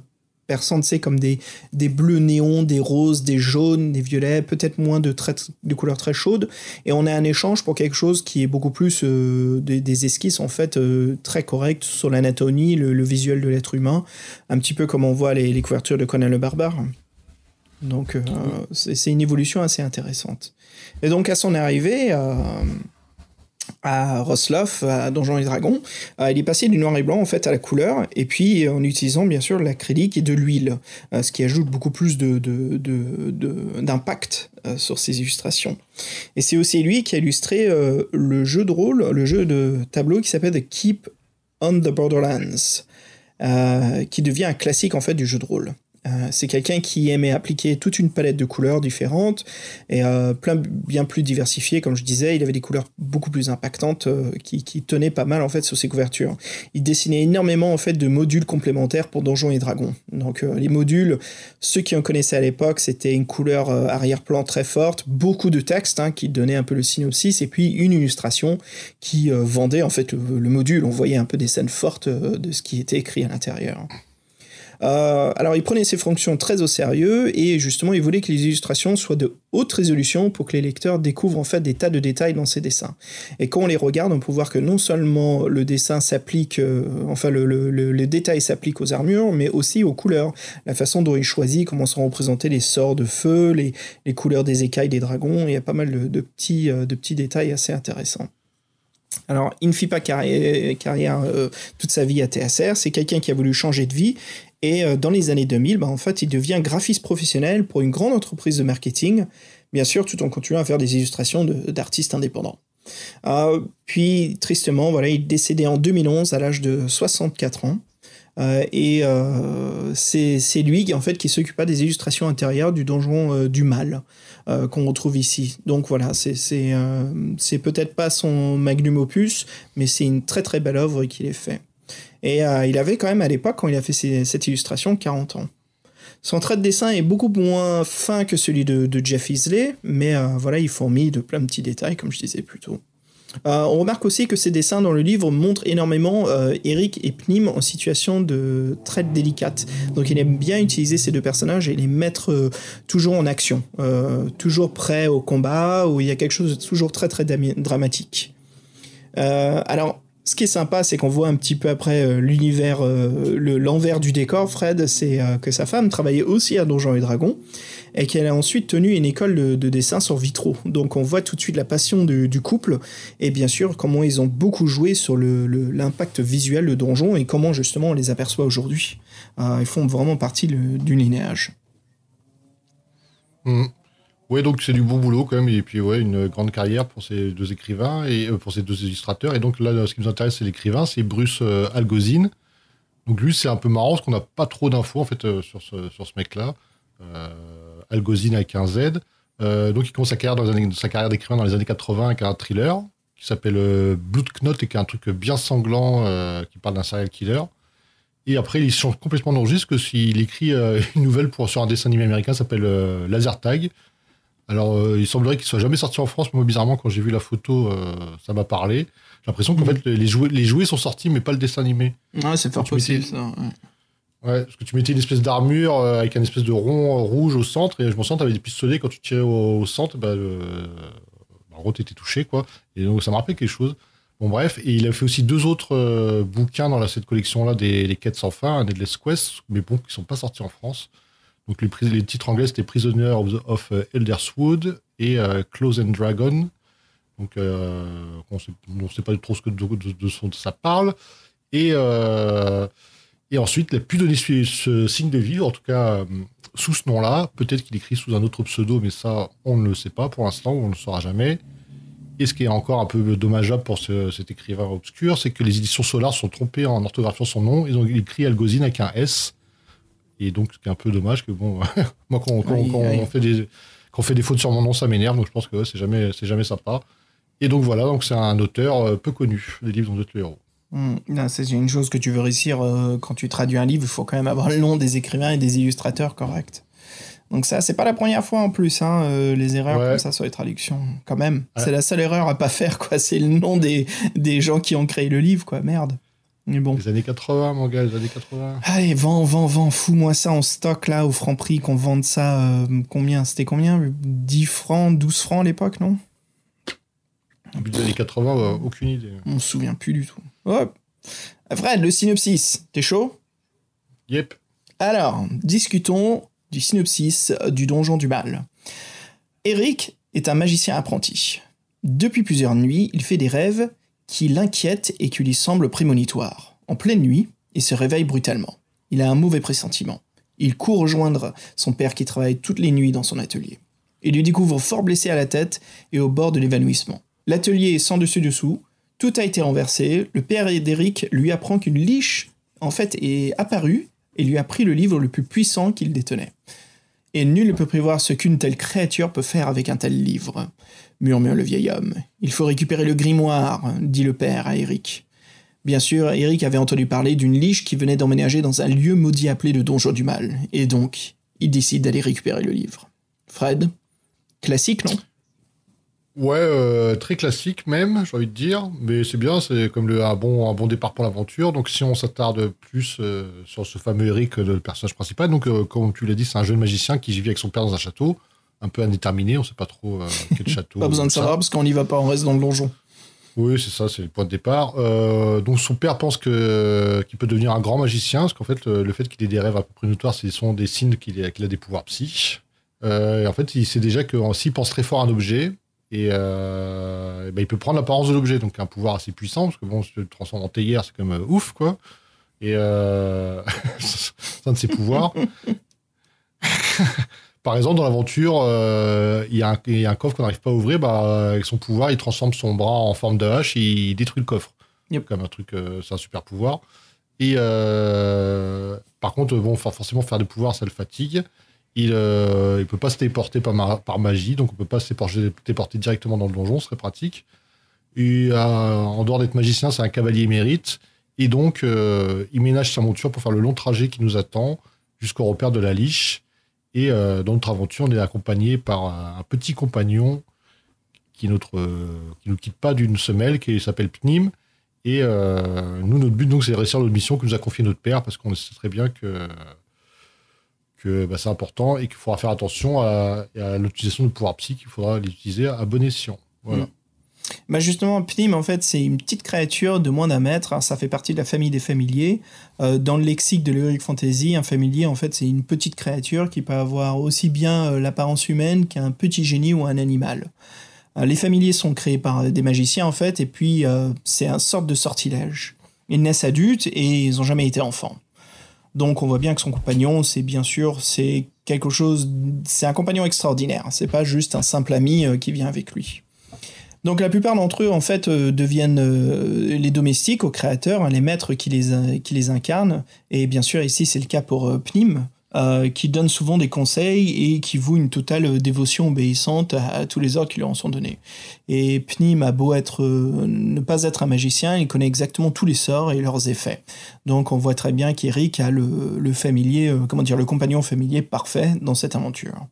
perçantes, c'est comme des, des bleus néons, des roses, des jaunes, des violets, peut-être moins de, très, de couleurs très chaudes. Et on a un échange pour quelque chose qui est beaucoup plus des, esquisses, en fait, très correctes sur l'anatomie, le, visuel de l'être humain, un petit peu comme on voit les, les couvertures de Conan le Barbare. Donc euh, c'est une évolution assez intéressante. Et donc à son arrivée euh, à Rosloff, à Donjons et Dragons, euh, il est passé du noir et blanc en fait à la couleur, et puis en utilisant bien sûr l'acrylique et de l'huile, ce qui ajoute beaucoup plus d'impact de, de, sur ses illustrations. Et c'est aussi lui qui a illustré le jeu de rôle, le jeu de tableau qui s'appelle The Keep on the Borderlands, qui devient un classique en fait du jeu de rôle. Euh, c'est quelqu'un qui aimait appliquer toute une palette de couleurs différentes et euh, plein bien plus diversifiées, comme je disais. Il avait des couleurs beaucoup plus impactantes euh, qui, tenaient pas mal en fait sur ses couvertures. Il dessinait énormément en fait de modules complémentaires pour Donjons et Dragons. Donc les modules, ceux qui en connaissaient à l'époque, c'était une couleur arrière-plan très forte, beaucoup de texte hein, qui donnait un peu le synopsis et puis une illustration qui vendait en fait le module. On voyait un peu des scènes fortes de ce qui était écrit à l'intérieur. Euh, alors il prenait ses fonctions très au sérieux et justement il voulait que les illustrations soient de haute résolution pour que les lecteurs découvrent en fait des tas de détails dans ses dessins. Et quand on les regarde, on peut voir que non seulement le dessin s'applique, euh, enfin le, détail s'applique aux armures, mais aussi aux couleurs, la façon dont il choisit comment sont représentés les sorts de feu, les, les couleurs des écailles des dragons. Il y a pas mal de, petits, euh, de petits détails assez intéressants. Alors, il ne fit pas carrière, toute sa vie à TSR, c'est quelqu'un qui a voulu changer de vie et euh, dans les années 2000, bah, en fait, il devient graphiste professionnel pour une grande entreprise de marketing, bien sûr, tout en continuant à faire des illustrations d'artistes indépendants. Euh, puis, tristement, voilà, il décédait en 2011 à l'âge de 64 ans. Euh, et c'est lui en fait qui s'occupa des illustrations intérieures du donjon du mal qu'on retrouve ici. Donc voilà, c'est peut-être pas son magnum opus, mais c'est une très très belle œuvre qu'il ait fait. Et euh, il avait quand même à l'époque, quand il a fait cette illustration, 40 ans. Son trait de dessin est beaucoup moins fin que celui de, Jeff Isley, mais euh, voilà, il fourmille de plein de petits détails, comme je disais plus tôt. Euh, on remarque aussi que ces dessins dans le livre montrent énormément Eric et Pnim en situation de traite délicate. Donc il aime bien utiliser ces deux personnages et les mettre toujours en action, toujours prêts au combat, où il y a quelque chose de toujours très très dramatique. alors, ce qui est sympa, c'est qu'on voit un petit peu après l'univers, l'envers du décor, Fred, c'est que sa femme travaillait aussi à Donjons et Dragons et qu'elle a ensuite tenu une école de, dessin sur vitraux. Donc on voit tout de suite la passion du, couple et bien sûr comment ils ont beaucoup joué sur l'impact visuel de Donjon et comment justement on les aperçoit aujourd'hui. Euh, ils font vraiment partie du linéage. Mmh. Oui, donc c'est du bon boulot quand même, et puis ouais, une grande carrière pour ces deux écrivains et euh, pour ces deux illustrateurs. Et donc là, ce qui nous intéresse, c'est l'écrivain, c'est Bruce euh, Algozine. Donc lui, c'est un peu marrant parce qu'on n'a pas trop d'infos en fait sur ce, sur ce mec-là. Algozine avec un Z. Euh, donc il commence sa carrière, dans sa carrière d'écrivain dans les années 80 avec un thriller qui s'appelle euh, Knot et qui est un truc bien sanglant euh, qui parle d'un serial killer. Et après, il change complètement de registre s'il écrit euh, une nouvelle pour, sur un dessin animé américain qui s'appelle Laser Tag. Alors, il semblerait qu'il soit jamais sorti en France, mais moi, bizarrement, quand j'ai vu la photo, ça m'a parlé. J'ai l'impression qu'en mhm. fait, les jouets, les jouets sont sortis, mais pas le dessin animé. Ouais, c'est fort possible, ça. Ouais, parce que tu mettais une espèce d'armure euh, avec un espèce de rond euh, rouge au centre, et je me sens, t'avais des pistolets, quand tu tirais au, centre, bah, bah, en gros, t'étais touché, quoi. Et donc, ça me rappelait quelque chose. Bon, bref, et il a fait aussi deux autres euh, bouquins dans cette collection-là, des, Quêtes sans fin, un Endless Quest, mais bon, qui sont pas sortis en France. Donc, les, titres anglais, c'était Prisoner of, Elderswood et Close and Dragon. Donc, on ne sait pas trop ce que ça parle. Et et ensuite, il n'a plus donné ce, signe de vie, en tout cas euh, sous ce nom-là. Peut-être qu'il écrit sous un autre pseudo, mais ça, on ne le sait pas pour l'instant, on ne le saura jamais. Et ce qui est encore un peu dommageable pour cet écrivain obscur, c'est que les éditions Solar sont trompées en orthographiant son nom. Ils ont écrit Algozine avec un S. Et donc, ce qui est un peu dommage, que bon, moi, quand, On, fait des, quand on fait des fautes sur mon nom, ça m'énerve. Donc, je pense que c'est jamais, c'est jamais sympa. Et donc, voilà, donc c'est un auteur euh, peu connu des livres dont le héros. Hmm. C'est une chose que tu veux réussir euh, quand tu traduis un livre, il faut quand même avoir le nom des écrivains et des illustrateurs corrects. Donc ça, c'est pas la première fois en plus, hein, euh, les erreurs comme ça sur les traductions. Quand même, c'est la seule erreur à pas faire, quoi. C'est le nom des, des gens qui ont créé le livre, quoi. Merde. Mais bon. Les années 80, mon gars, les années 80. Allez, vends, vends, vends, fous-moi ça en stock, là, au franc prix, qu'on vende ça, euh, combien? C'était combien? 10 francs, 12 francs à l'époque, non? Début des années 80, aucune idée. On se souvient plus du tout. Fred, le synopsis, t'es chaud? Yep. Alors, discutons du synopsis du Donjon du Mal. Eric est un magicien apprenti. Depuis plusieurs nuits, il fait des rêves qui l'inquiètent et qui lui semblent prémonitoires. En pleine nuit, il se réveille brutalement. Il a un mauvais pressentiment. Il court rejoindre son père qui travaille toutes les nuits dans son atelier. Il lui découvre fort blessé à la tête et au bord de l'évanouissement. L'atelier est sans dessus-dessous, tout a été renversé. Le père d'Eric lui apprend qu'une liche, en fait, est apparue et lui a pris le livre le plus puissant qu'il détenait. Et nul ne peut prévoir ce qu'une telle créature peut faire avec un tel livre, murmure le vieil homme. Il faut récupérer le grimoire, dit le père à Eric. Bien sûr, Eric avait entendu parler d'une liche qui venait d'emménager dans un lieu maudit appelé le Donjon du Mal, et donc, il décide d'aller récupérer le livre. Fred? Classique, non? Ouais, euh, très classique même, j'ai envie de dire, mais c'est bien, c'est comme le, un, bon, un bon départ pour l'aventure. Donc si on s'attarde plus euh, sur ce fameux Eric, le personnage principal, donc euh, comme tu l'as dit, c'est un jeune magicien qui vit avec son père dans un château, un peu indéterminé, on sait pas trop quel château. pas besoin de savoir parce qu'on n'y va pas, on reste dans le donjon. Oui, c'est ça, c'est le point de départ. donc son père pense que qu'il peut devenir un grand magicien, parce qu'en fait, le, fait qu'il ait des rêves à peu près notoires, ce sont des signes qu'il a, a, des pouvoirs psy. et en fait, il sait déjà que s'il pense très fort à un objet, et, euh, ben, il peut prendre l'apparence de l'objet, donc un pouvoir assez puissant, parce que bon, se transforme en théière, c'est comme ouf, quoi. Et euh, c'est un de ses pouvoirs. Par exemple, dans l'aventure, euh, il y, a un coffre qu'on n'arrive pas à ouvrir, bah, avec son pouvoir, il transforme son bras en forme de hache et il détruit le coffre. Yep. Comme un truc, c'est un super pouvoir. Et par contre, bon, forcément, faire des pouvoirs, ça le fatigue. Il ne euh, peut pas se téléporter par, magie, donc on peut pas se téléporter directement dans le donjon, ce serait pratique. Euh, en dehors d'être magicien, c'est un cavalier émérite. Et donc, euh, il ménage sa monture pour faire le long trajet qui nous attend jusqu'au repère de la liche. Et dans notre aventure, on est accompagné par un petit compagnon qui, notre, qui nous quitte pas d'une semelle, qui s'appelle Pnim. Et nous, notre but, c'est de réussir notre mission que nous a confié notre père, parce qu'on sait très bien que, que bah, c'est important et qu'il faudra faire attention à, l'utilisation du pouvoir psy, qu'il faudra l'utiliser à bon escient. Voilà. Mm. Bah justement, Pnim, en fait, c'est une petite créature de moins d'un mètre. Ça fait partie de la famille des familiers. Euh, dans le lexique de l'Heroic Fantasy, un familier, en fait, c'est une petite créature qui peut avoir aussi bien euh, l'apparence humaine qu'un petit génie ou un animal. Euh, les familiers sont créés par des magiciens, en fait, et puis c'est un sorte de sortilège. Ils naissent adultes et ils n'ont jamais été enfants. Donc on voit bien que son compagnon, c'est bien sûr, c'est quelque chose, c'est un compagnon extraordinaire. C'est pas juste un simple ami qui vient avec lui. Donc la plupart d'entre eux en fait euh, deviennent euh, les domestiques aux créateurs, hein, les maîtres qui les, qui les incarnent. Et bien sûr ici c'est le cas pour euh, qui donne souvent des conseils et qui voue une totale dévotion obéissante à, tous les ordres qui lui en sont donnés. Et Pnim a beau être, ne pas être un magicien, il connaît exactement tous les sorts et leurs effets. Donc on voit très bien qu'Eric a le, le familier, comment dire, le compagnon familier parfait dans cette aventure.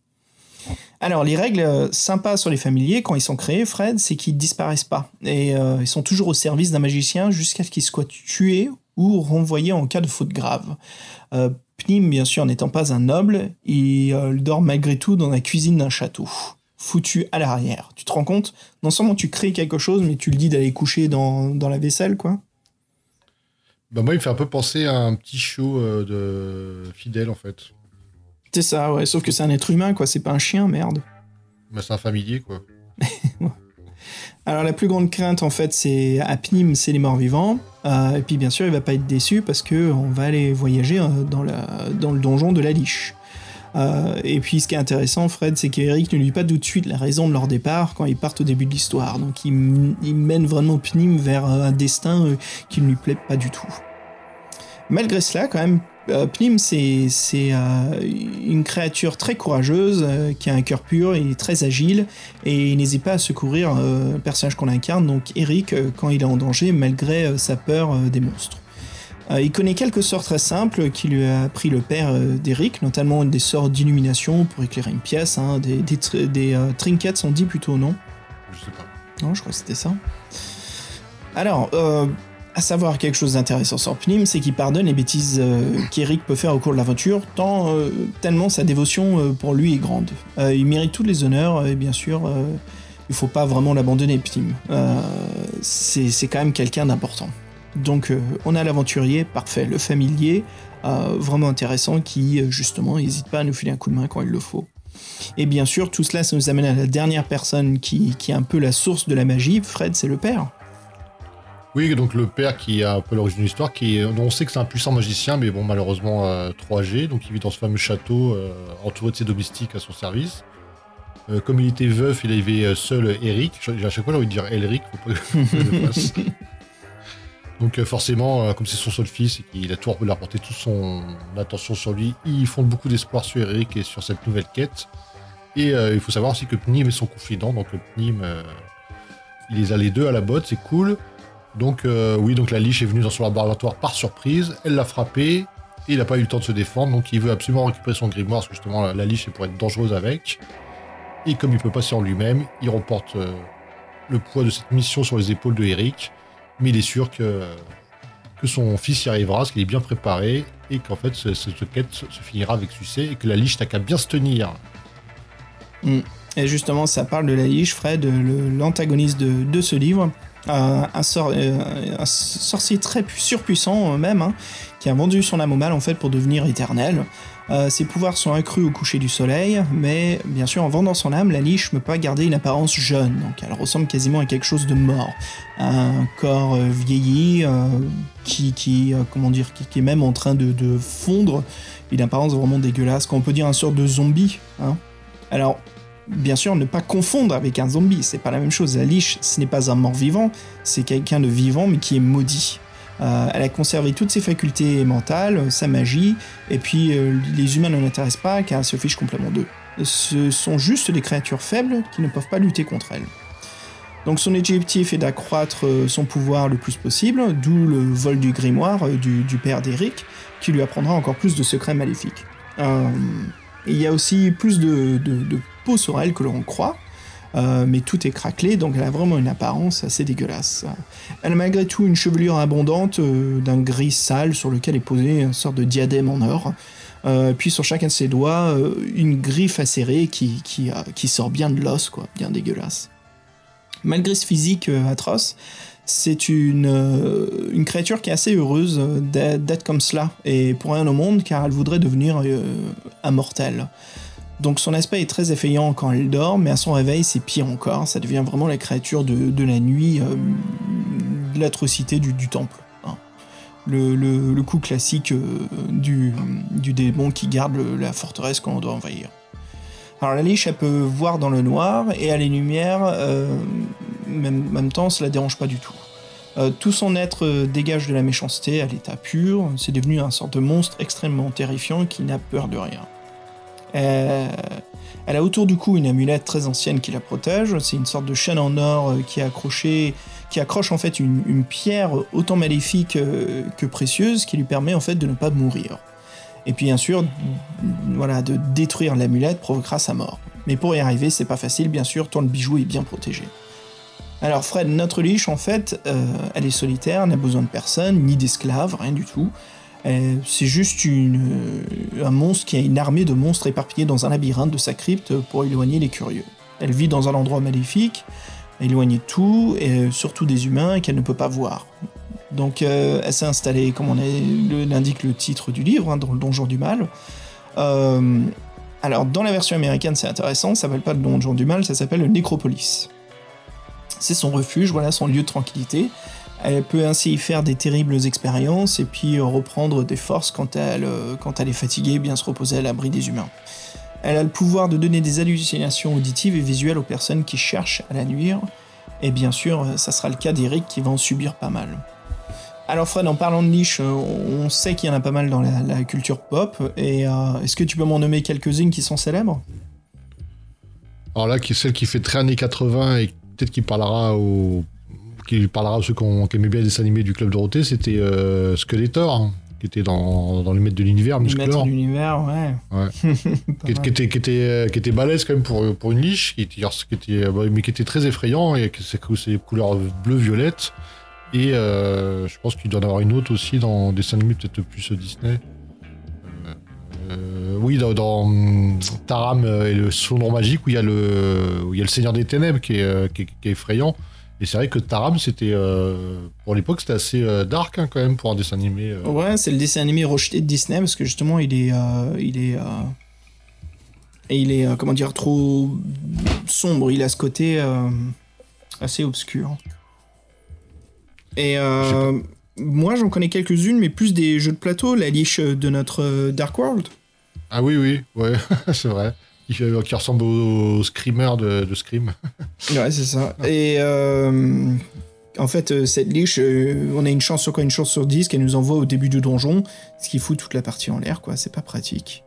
Alors, les règles euh, sympas sur les familiers, quand ils sont créés, Fred, c'est qu'ils disparaissent pas. Et euh, ils sont toujours au service d'un magicien jusqu'à ce qu'ils soient tués ou renvoyés en cas de faute grave. Euh, Pnim, bien sûr, n'étant pas un noble, il dort malgré tout dans la cuisine d'un château, foutu à l'arrière. Tu te rends compte? Non seulement tu crées quelque chose, mais tu le dis d'aller coucher dans, la vaisselle, quoi. Bah moi, il me fait un peu penser à un petit show de fidèle, en fait. C'est ça, ouais. Sauf que c'est un être humain, quoi. C'est pas un chien, merde. Mais c'est un familier, quoi. Alors la plus grande crainte en fait c'est à Pnim, c'est les morts vivants. Euh, et puis bien sûr il va pas être déçu parce que on va aller voyager euh, dans, le donjon de la liche. Euh, et puis ce qui est intéressant Fred c'est qu'Eric ne lui dit pas tout de suite la raison de leur départ quand ils partent au début de l'histoire. Donc il, il, mène vraiment Pnim vers un destin qui ne lui plaît pas du tout. Malgré cela quand même euh, Pnim, c'est euh, une créature très courageuse, euh, qui a un cœur pur, il est très agile, et il n'hésite pas à secourir le personnage qu'on incarne, donc Eric, quand il est en danger, malgré sa peur des monstres. il connaît quelques sorts très simples qui lui a appris le père d'Eric, notamment des sorts d'illumination pour éclairer une pièce, hein, des, des, trinkets sont dit plutôt, non? Je sais pas. Non, je crois que c'était ça. Alors, à savoir quelque chose d'intéressant sur Pnim, c'est qu'il pardonne les bêtises euh, qu'Eric peut faire au cours de l'aventure, tant euh, tellement sa dévotion euh, pour lui est grande. il mérite tous les honneurs et bien sûr, il faut pas vraiment l'abandonner Pnim. c'est quand même quelqu'un d'important. Donc on a l'aventurier, parfait, le familier, vraiment intéressant, qui justement n'hésite pas à nous filer un coup de main quand il le faut. Et bien sûr, tout cela, nous amène à la dernière personne qui, qui est un peu la source de la magie, Fred, c'est le père. Oui, donc le père qui a un peu l'origine de l'histoire, qui dont on sait que c'est un puissant magicien, mais bon, malheureusement 3G, euh, donc il vit dans ce fameux château euh, entouré de ses domestiques à son service. Euh, comme il était veuf, il avait seul Eric. À chaque fois, j'ai envie de dire Elric, faut pas que je le fasse. Donc forcément, comme c'est son seul fils et qu'il a tout il a toute son attention sur lui, ils font beaucoup d'espoir sur Eric et sur cette nouvelle quête. Et il faut savoir aussi que Pnim est son confident, donc Pnim, il les a les deux à la botte, c'est cool. Donc euh, oui, donc la liche est venue dans son laboratoire par surprise, elle l'a frappé, et il n'a pas eu le temps de se défendre, donc il veut absolument récupérer son grimoire, parce que justement la, liche est pour être dangereuse avec. Et comme il peut passer en lui-même, il remporte euh, le poids de cette mission sur les épaules de Eric, mais il est sûr que, son fils y arrivera, qu'il est bien préparé, et qu'en fait cette quête se finira avec succès, et que la liche n'a qu'à bien se tenir. Mm. Et justement, ça parle de la liche, Fred, l'antagoniste de, ce livre. Euh, un, sorcier très surpuissant euh, même, hein, qui a vendu son âme au mal en fait pour devenir éternel. Euh, ses pouvoirs sont accrus au coucher du soleil, mais bien sûr en vendant son âme, la liche ne peut pas garder une apparence jeune, donc elle ressemble quasiment à quelque chose de mort. Un corps vieilli, qui, qui comment dire, qui, est même en train de, fondre, une apparence vraiment dégueulasse, qu'on peut dire un sort de zombie. Hein. Alors, bien sûr, ne pas confondre avec un zombie, c'est pas la même chose. La liche, ce n'est pas un mort-vivant, c'est quelqu'un de vivant mais qui est maudit. Euh, elle a conservé toutes ses facultés mentales, sa magie, et puis euh, les humains ne l'intéressent pas car elle se fiche complètement d'eux. Ce sont juste des créatures faibles qui ne peuvent pas lutter contre elle. Donc son objectif est d'accroître euh, son pouvoir le plus possible, d'où le vol du grimoire du, père d'Eric, qui lui apprendra encore plus de secrets maléfiques. il y a aussi plus de peau sur elle que l'on croit. Euh, mais tout est craquelé, donc elle a vraiment une apparence assez dégueulasse. Elle a malgré tout une chevelure abondante euh, d'un gris sale sur lequel est posé une sorte de diadème en or. Euh, puis sur chacun de ses doigts, une griffe acérée qui, qui, qui sort bien de l'os, quoi, bien dégueulasse. Malgré ce physique atroce, c'est une, une créature qui est assez heureuse d'être comme cela, et pour rien au monde, car elle voudrait devenir immortelle. Donc son aspect est très effrayant quand elle dort, mais à son réveil c'est pire encore, ça devient vraiment la créature de, la nuit, euh, l'atrocité du, temple. Hein. Le, coup classique euh, du, démon qui garde la forteresse qu'on doit envahir. Alors la liche, elle peut voir dans le noir, et à les lumières, euh, même, même temps, cela dérange pas du tout. tout son être dégage de la méchanceté à l'état pur, c'est devenu un sorte de monstre extrêmement terrifiant qui n'a peur de rien. Euh, elle a autour du cou une amulette très ancienne qui la protège. C'est une sorte de chaîne en or euh, qui accroche en fait une, pierre autant maléfique euh, que précieuse, qui lui permet en fait de ne pas mourir. Et puis bien sûr, voilà, de détruire l'amulette provoquera sa mort. Mais pour y arriver, c'est pas facile, bien sûr, tant le bijou est bien protégé. Alors Fred, notre liche, en fait, elle est solitaire, n'a besoin de personne, ni d'esclaves, rien du tout. Euh, c'est juste un monstre qui a une armée de monstres éparpillés dans un labyrinthe de sa crypte pour éloigner les curieux. Elle vit dans un endroit maléfique, éloignée de tout, et surtout des humains qu'elle ne peut pas voir. Donc euh, elle s'est installée, comme on l'indique le titre du livre, hein, dans le Donjon du Mal. Euh, alors dans la version américaine c'est intéressant, ça s'appelle pas le Donjon du Mal, ça s'appelle le Nécropolis. C'est son refuge, voilà son lieu de tranquillité. Elle peut ainsi y faire des terribles expériences et puis reprendre des forces quand elle, euh, quand elle est fatiguée, bien se reposer à l'abri des humains. Elle a le pouvoir de donner des hallucinations auditives et visuelles aux personnes qui cherchent à la nuire, et bien sûr, ça sera le cas d'Eric qui va en subir pas mal. Alors Fred, en parlant de niche, on sait qu'il y en a pas mal dans la, culture pop, et euh, est-ce que tu peux m'en nommer quelques-unes qui sont célèbres? Alors là, celle qui fait très années 80 et peut-être qui parlera aux qui parlera à ceux qui, aimaient bien les dessins animés du Club Dorothée, c'était euh, Skeletor, hein, qui était dans, dans les maîtres de l'univers, Les maîtres de l'univers, ouais. qui, était, qui, était, euh, qui était balèze quand même pour, pour une niche, qui était, qui était, bah, mais qui était très effrayant, et c'est ses couleurs bleu-violette. Et euh, je pense qu'il doit en avoir une autre aussi dans des animés peut-être plus Disney. oui, dans, Taram et le Sondre magique où il y a le, où il y a le Seigneur des Ténèbres qui est, qui est effrayant. Et c'est vrai que Taram, c'était euh, pour l'époque, c'était assez euh, dark hein, quand même pour un dessin animé. Euh. Ouais, c'est le dessin animé rejeté de Disney parce que justement, il est, il est, il est, comment dire, trop sombre. Il a ce côté assez obscur. Et moi, j'en connais quelques-unes, mais plus des jeux de plateau, la liche de notre Dark World. Ah oui, oui, ouais, c'est vrai qui, ressemble au, screamer de, de, Scream. ouais, c'est ça. Et euh, en fait, euh, cette liche, euh, on a une chance sur quoi Une chance sur 10 qu'elle nous envoie au début du donjon, ce qui fout toute la partie en l'air, quoi. C'est pas pratique.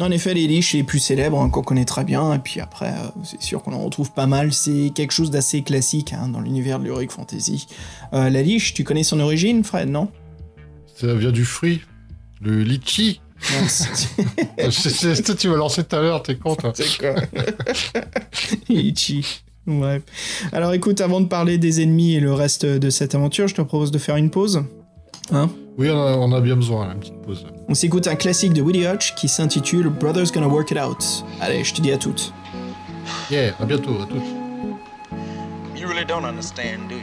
En effet, les liches les plus célèbres hein, qu'on connaît très bien, et puis après, c'est sûr qu'on en retrouve pas mal. C'est quelque chose d'assez classique hein, dans l'univers de l'Heroic Fantasy. la liche, tu connais son origine, Fred, non? Ça vient du fruit, le litchi. C'est toi, tu m'as lancé tout à l'heure, t'es con, toi. C'est quoi Ichi. Ouais. Alors écoute, avant de parler des ennemis et le reste de cette aventure, je te propose de faire une pause. Hein Oui, on a, bien besoin, une petite pause. On s'écoute un classique de Willie Hutch qui s'intitule Brothers Gonna Work It Out. Allez, je te dis à toutes. Yeah, à bientôt, à toutes. You really don't understand, do you?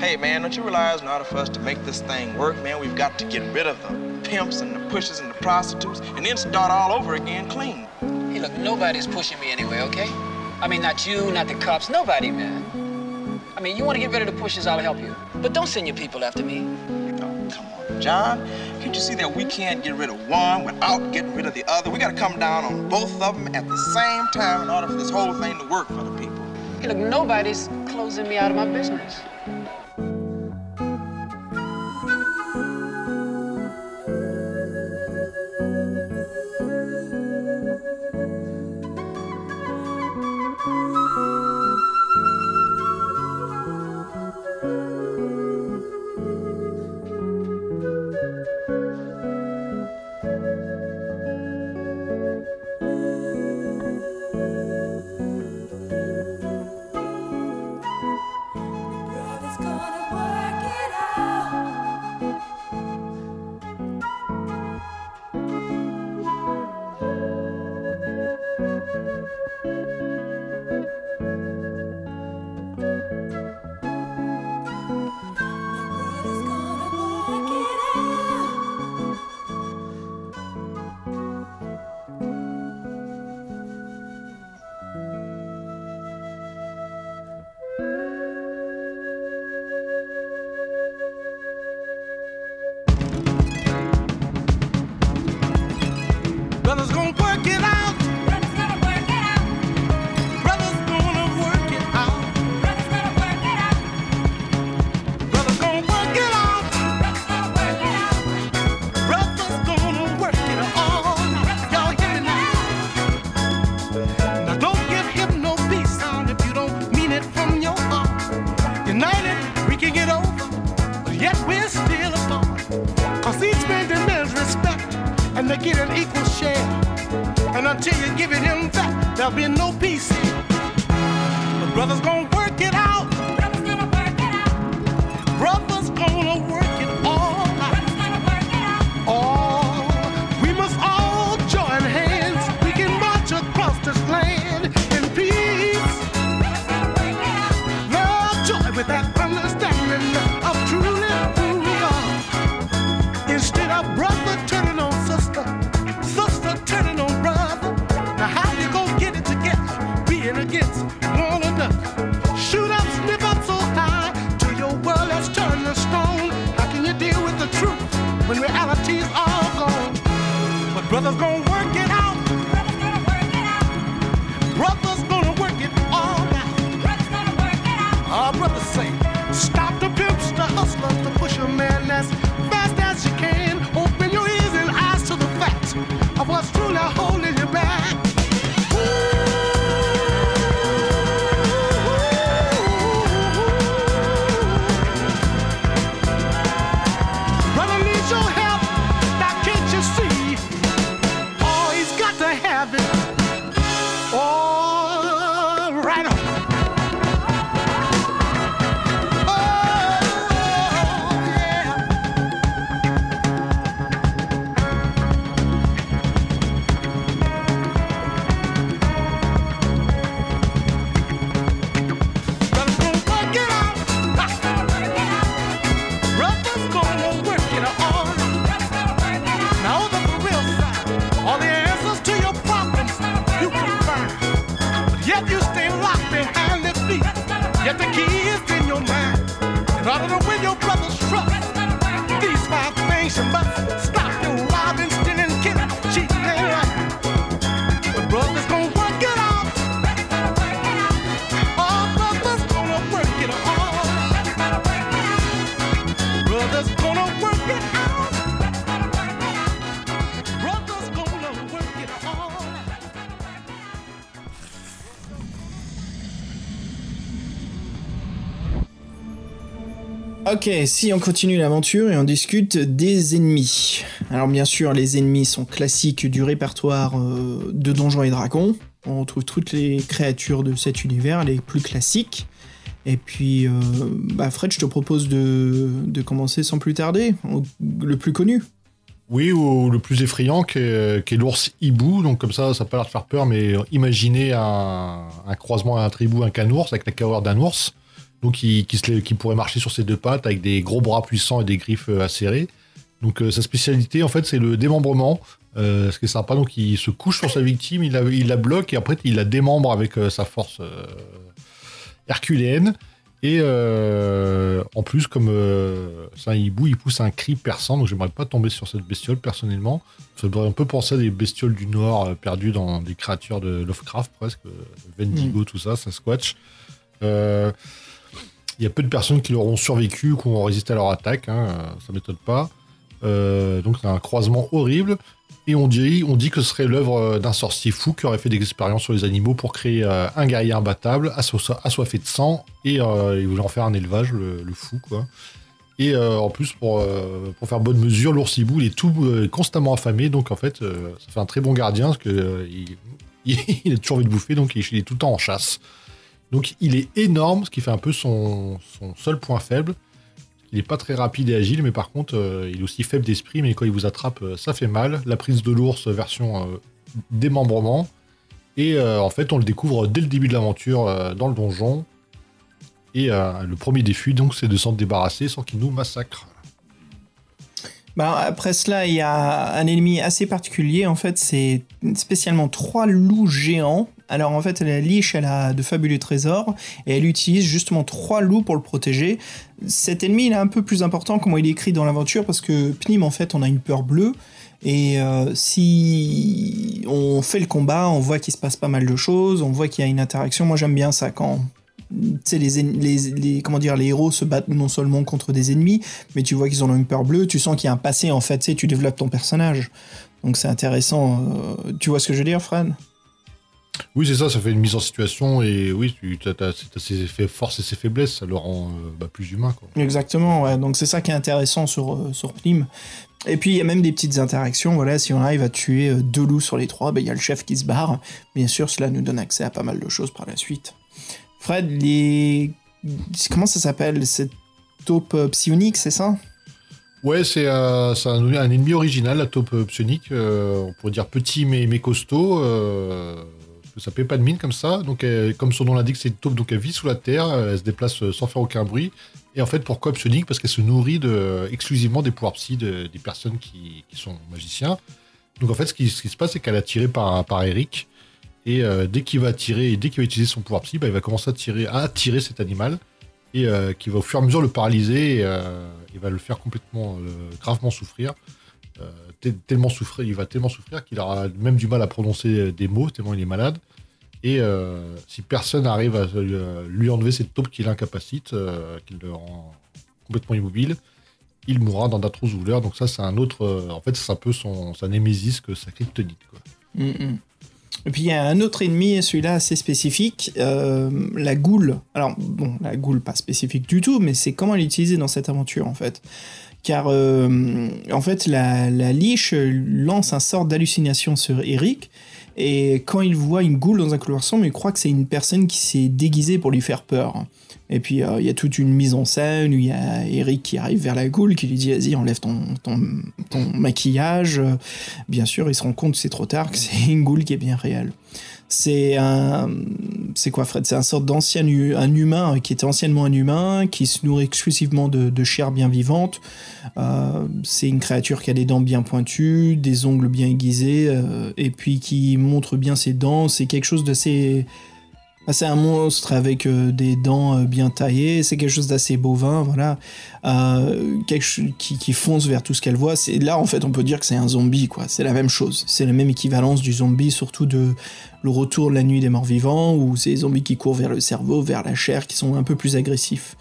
Hey man, don't you realize in order for us to make this thing work, man, we've got to get rid of them. Pimps and the pushers and the prostitutes and then start all over again clean. Hey, look, nobody's pushing me anyway, okay? I mean, not you, not the cops, nobody, man. I mean, you want to get rid of the pushers, I'll help you. But don't send your people after me. Oh, come on, John. Can't you see that we can't get rid of one without getting rid of the other? We got to come down on both of them at the same time in order for this whole thing to work for the people. Hey, look, nobody's closing me out of my business. When reality's all gone? But brothers gonna work Ok, si on continue l'aventure et on discute des ennemis. Alors bien sûr, les ennemis sont classiques du répertoire euh, de Donjons et Dragons. On retrouve toutes les créatures de cet univers, les plus classiques. Et puis, euh, bah Fred, je te propose de, commencer sans plus tarder, le plus connu. Oui, ou le plus effrayant, qui est, l'ours hibou. Donc, comme ça, ça peut l'air de faire peur, mais imaginez un, croisement à un tribou, un canours, avec la carrure d'un ours. Donc, qui, qui, se lève- qui pourrait marcher sur ses deux pattes avec des gros bras puissants et des griffes euh, acérées. Donc, euh, sa spécialité, en fait, c'est le démembrement. Euh, ce qui est sympa, donc, il se couche sur sa victime, il la, il la bloque et après, il la démembre avec euh, sa force herculéenne. Et en plus, comme c'est un hibou, il pousse un cri perçant, donc j'aimerais pas tomber sur cette bestiole personnellement. Ça devrait un peu penser à des bestioles du Nord perdues dans des créatures de Lovecraft presque, euh, Wendigo, tout ça, Sasquatch. Euh, Il y a peu de personnes qui leur ont survécu, qui ont résisté à leur attaque, hein, ça m'étonne pas. Euh, donc c'est un croisement horrible. Et on dit, que ce serait l'œuvre d'un sorcier fou qui aurait fait des expériences sur les animaux pour créer euh, un guerrier imbattable, asso- assoiffé de sang, et euh, il voulait en faire un élevage, le, fou. Et en plus, pour, faire bonne mesure, l'ours il est tout constamment affamé, donc en fait, ça fait un très bon gardien, parce que euh, il, il a toujours envie de bouffer, donc il est tout le temps en chasse. Donc il est énorme, ce qui fait un peu son, seul point faible. Il n'est pas très rapide et agile, mais par contre, euh, il est aussi faible d'esprit, mais quand il vous attrape, euh, ça fait mal. La prise de l'ours, version euh, démembrement. Et en fait, on le découvre dès le début de l'aventure dans le donjon. Et le premier défi, donc, c'est de s'en débarrasser sans qu'il nous massacre. Bah, après cela, il y a un ennemi assez particulier. En fait, c'est spécialement trois loups géants. Alors en fait, la liche, elle a de fabuleux trésors et elle utilise justement trois loups pour le protéger. Cet ennemi, il est un peu plus important comment il est écrit dans l'aventure parce que Pnim, en fait, on a une peur bleue. Et euh, si on fait le combat, on voit qu'il se passe pas mal de choses, on voit qu'il y a une interaction. Moi, j'aime bien ça quand les, les, les- comment dire, les héros se battent non seulement contre des ennemis, mais tu vois qu'ils ont une peur bleue, tu sens qu'il y a un passé en fait, tu développes ton personnage. Donc c'est intéressant. euh, tu vois ce que je veux dire, Fred Oui, c'est ça, ça fait une mise en situation. Et oui, tu as, ses fait- forces et ses faiblesses, ça le rend euh, bah, plus humain. Quoi. Exactement, ouais. Donc c'est ça qui est intéressant sur, euh, sur Pnim. Et puis il y a même des petites interactions. Voilà, si on arrive à tuer euh, deux loups sur les trois, ben, il y a le chef qui se barre. Bien sûr, cela nous donne accès à pas mal de choses par la suite. Fred, les. Comment ça s'appelle? Cette taupe euh, psionique, c'est ça? Ouais, c'est euh, un, un ennemi original, la taupe psionique. on pourrait dire petit mais, mais costaud. Euh, ça paie pas de mine comme ça. Donc, elle- comme son nom l'indique, c'est une taupe, donc elle vit sous la terre, elle se déplace euh, sans faire aucun bruit. Et en fait, pourquoi psionique Parce qu'elle se nourrit de, exclusivement des pouvoirs psy de- des personnes qui, sont magiciens. Donc en fait, ce qui, se passe, c'est qu'elle a tiré par, par Eric. Et euh, dès qu'il va tirer, et dès qu'il va utiliser son pouvoir psy, bah, il va commencer à tirer, à attirer cet animal. Et euh, qui va au fur et à mesure le paralyser et euh, il va le faire complètement, euh, gravement souffrir. Te- tellement souffrir, il va tellement souffrir qu'il aura même du mal à prononcer des mots, tellement il est malade. Et euh, si personne arrive à lui, euh, lui enlever cette taupe qui l'incapacite, euh, qui le rend complètement immobile, il mourra dans d'atroces douleurs. Donc ça, c'est un autre... en fait, c'est un peu son, sa némésis que sa kryptonite. Quoi. Mm, mm. Et puis il y a un autre ennemi, celui-là assez spécifique, la goule. Alors bon, la goule pas spécifique du tout, mais c'est comment utilisée dans cette aventure en fait? Car euh, en fait la, la liche lance un sort d'hallucination sur Eric, et quand il voit une goule dans un couloir sombre, il croit que c'est une personne qui s'est déguisée pour lui faire peur. Et puis euh, il y a toute une mise en scène où il y a Eric qui arrive vers la goule, qui lui dit vas-y enlève ton, ton, maquillage. Bien sûr, il se rend compte c'est trop tard que c'est une goule qui est bien réelle. C'est un, c'est quoi Fred? C'est un sorte d'ancien un humain euh, qui était anciennement un humain, qui se nourrit exclusivement de, chair bien vivante. Euh, c'est une créature qui a des dents bien pointues, des ongles bien aiguisés, euh, et puis qui montre bien ses dents. C'est quelque chose d'assez c'est un monstre avec euh, des dents euh, bien taillées, c'est quelque chose d'assez bovin, voilà. Euh, quelque chose qui, qui fonce vers tout ce qu'elle voit. C'est là en fait on peut dire que c'est un zombie quoi. C'est la même chose. C'est la même équivalence du zombie, surtout de le retour de la nuit des morts vivants, où c'est les zombies qui courent vers le cerveau, vers la chair, qui sont un peu plus agressifs.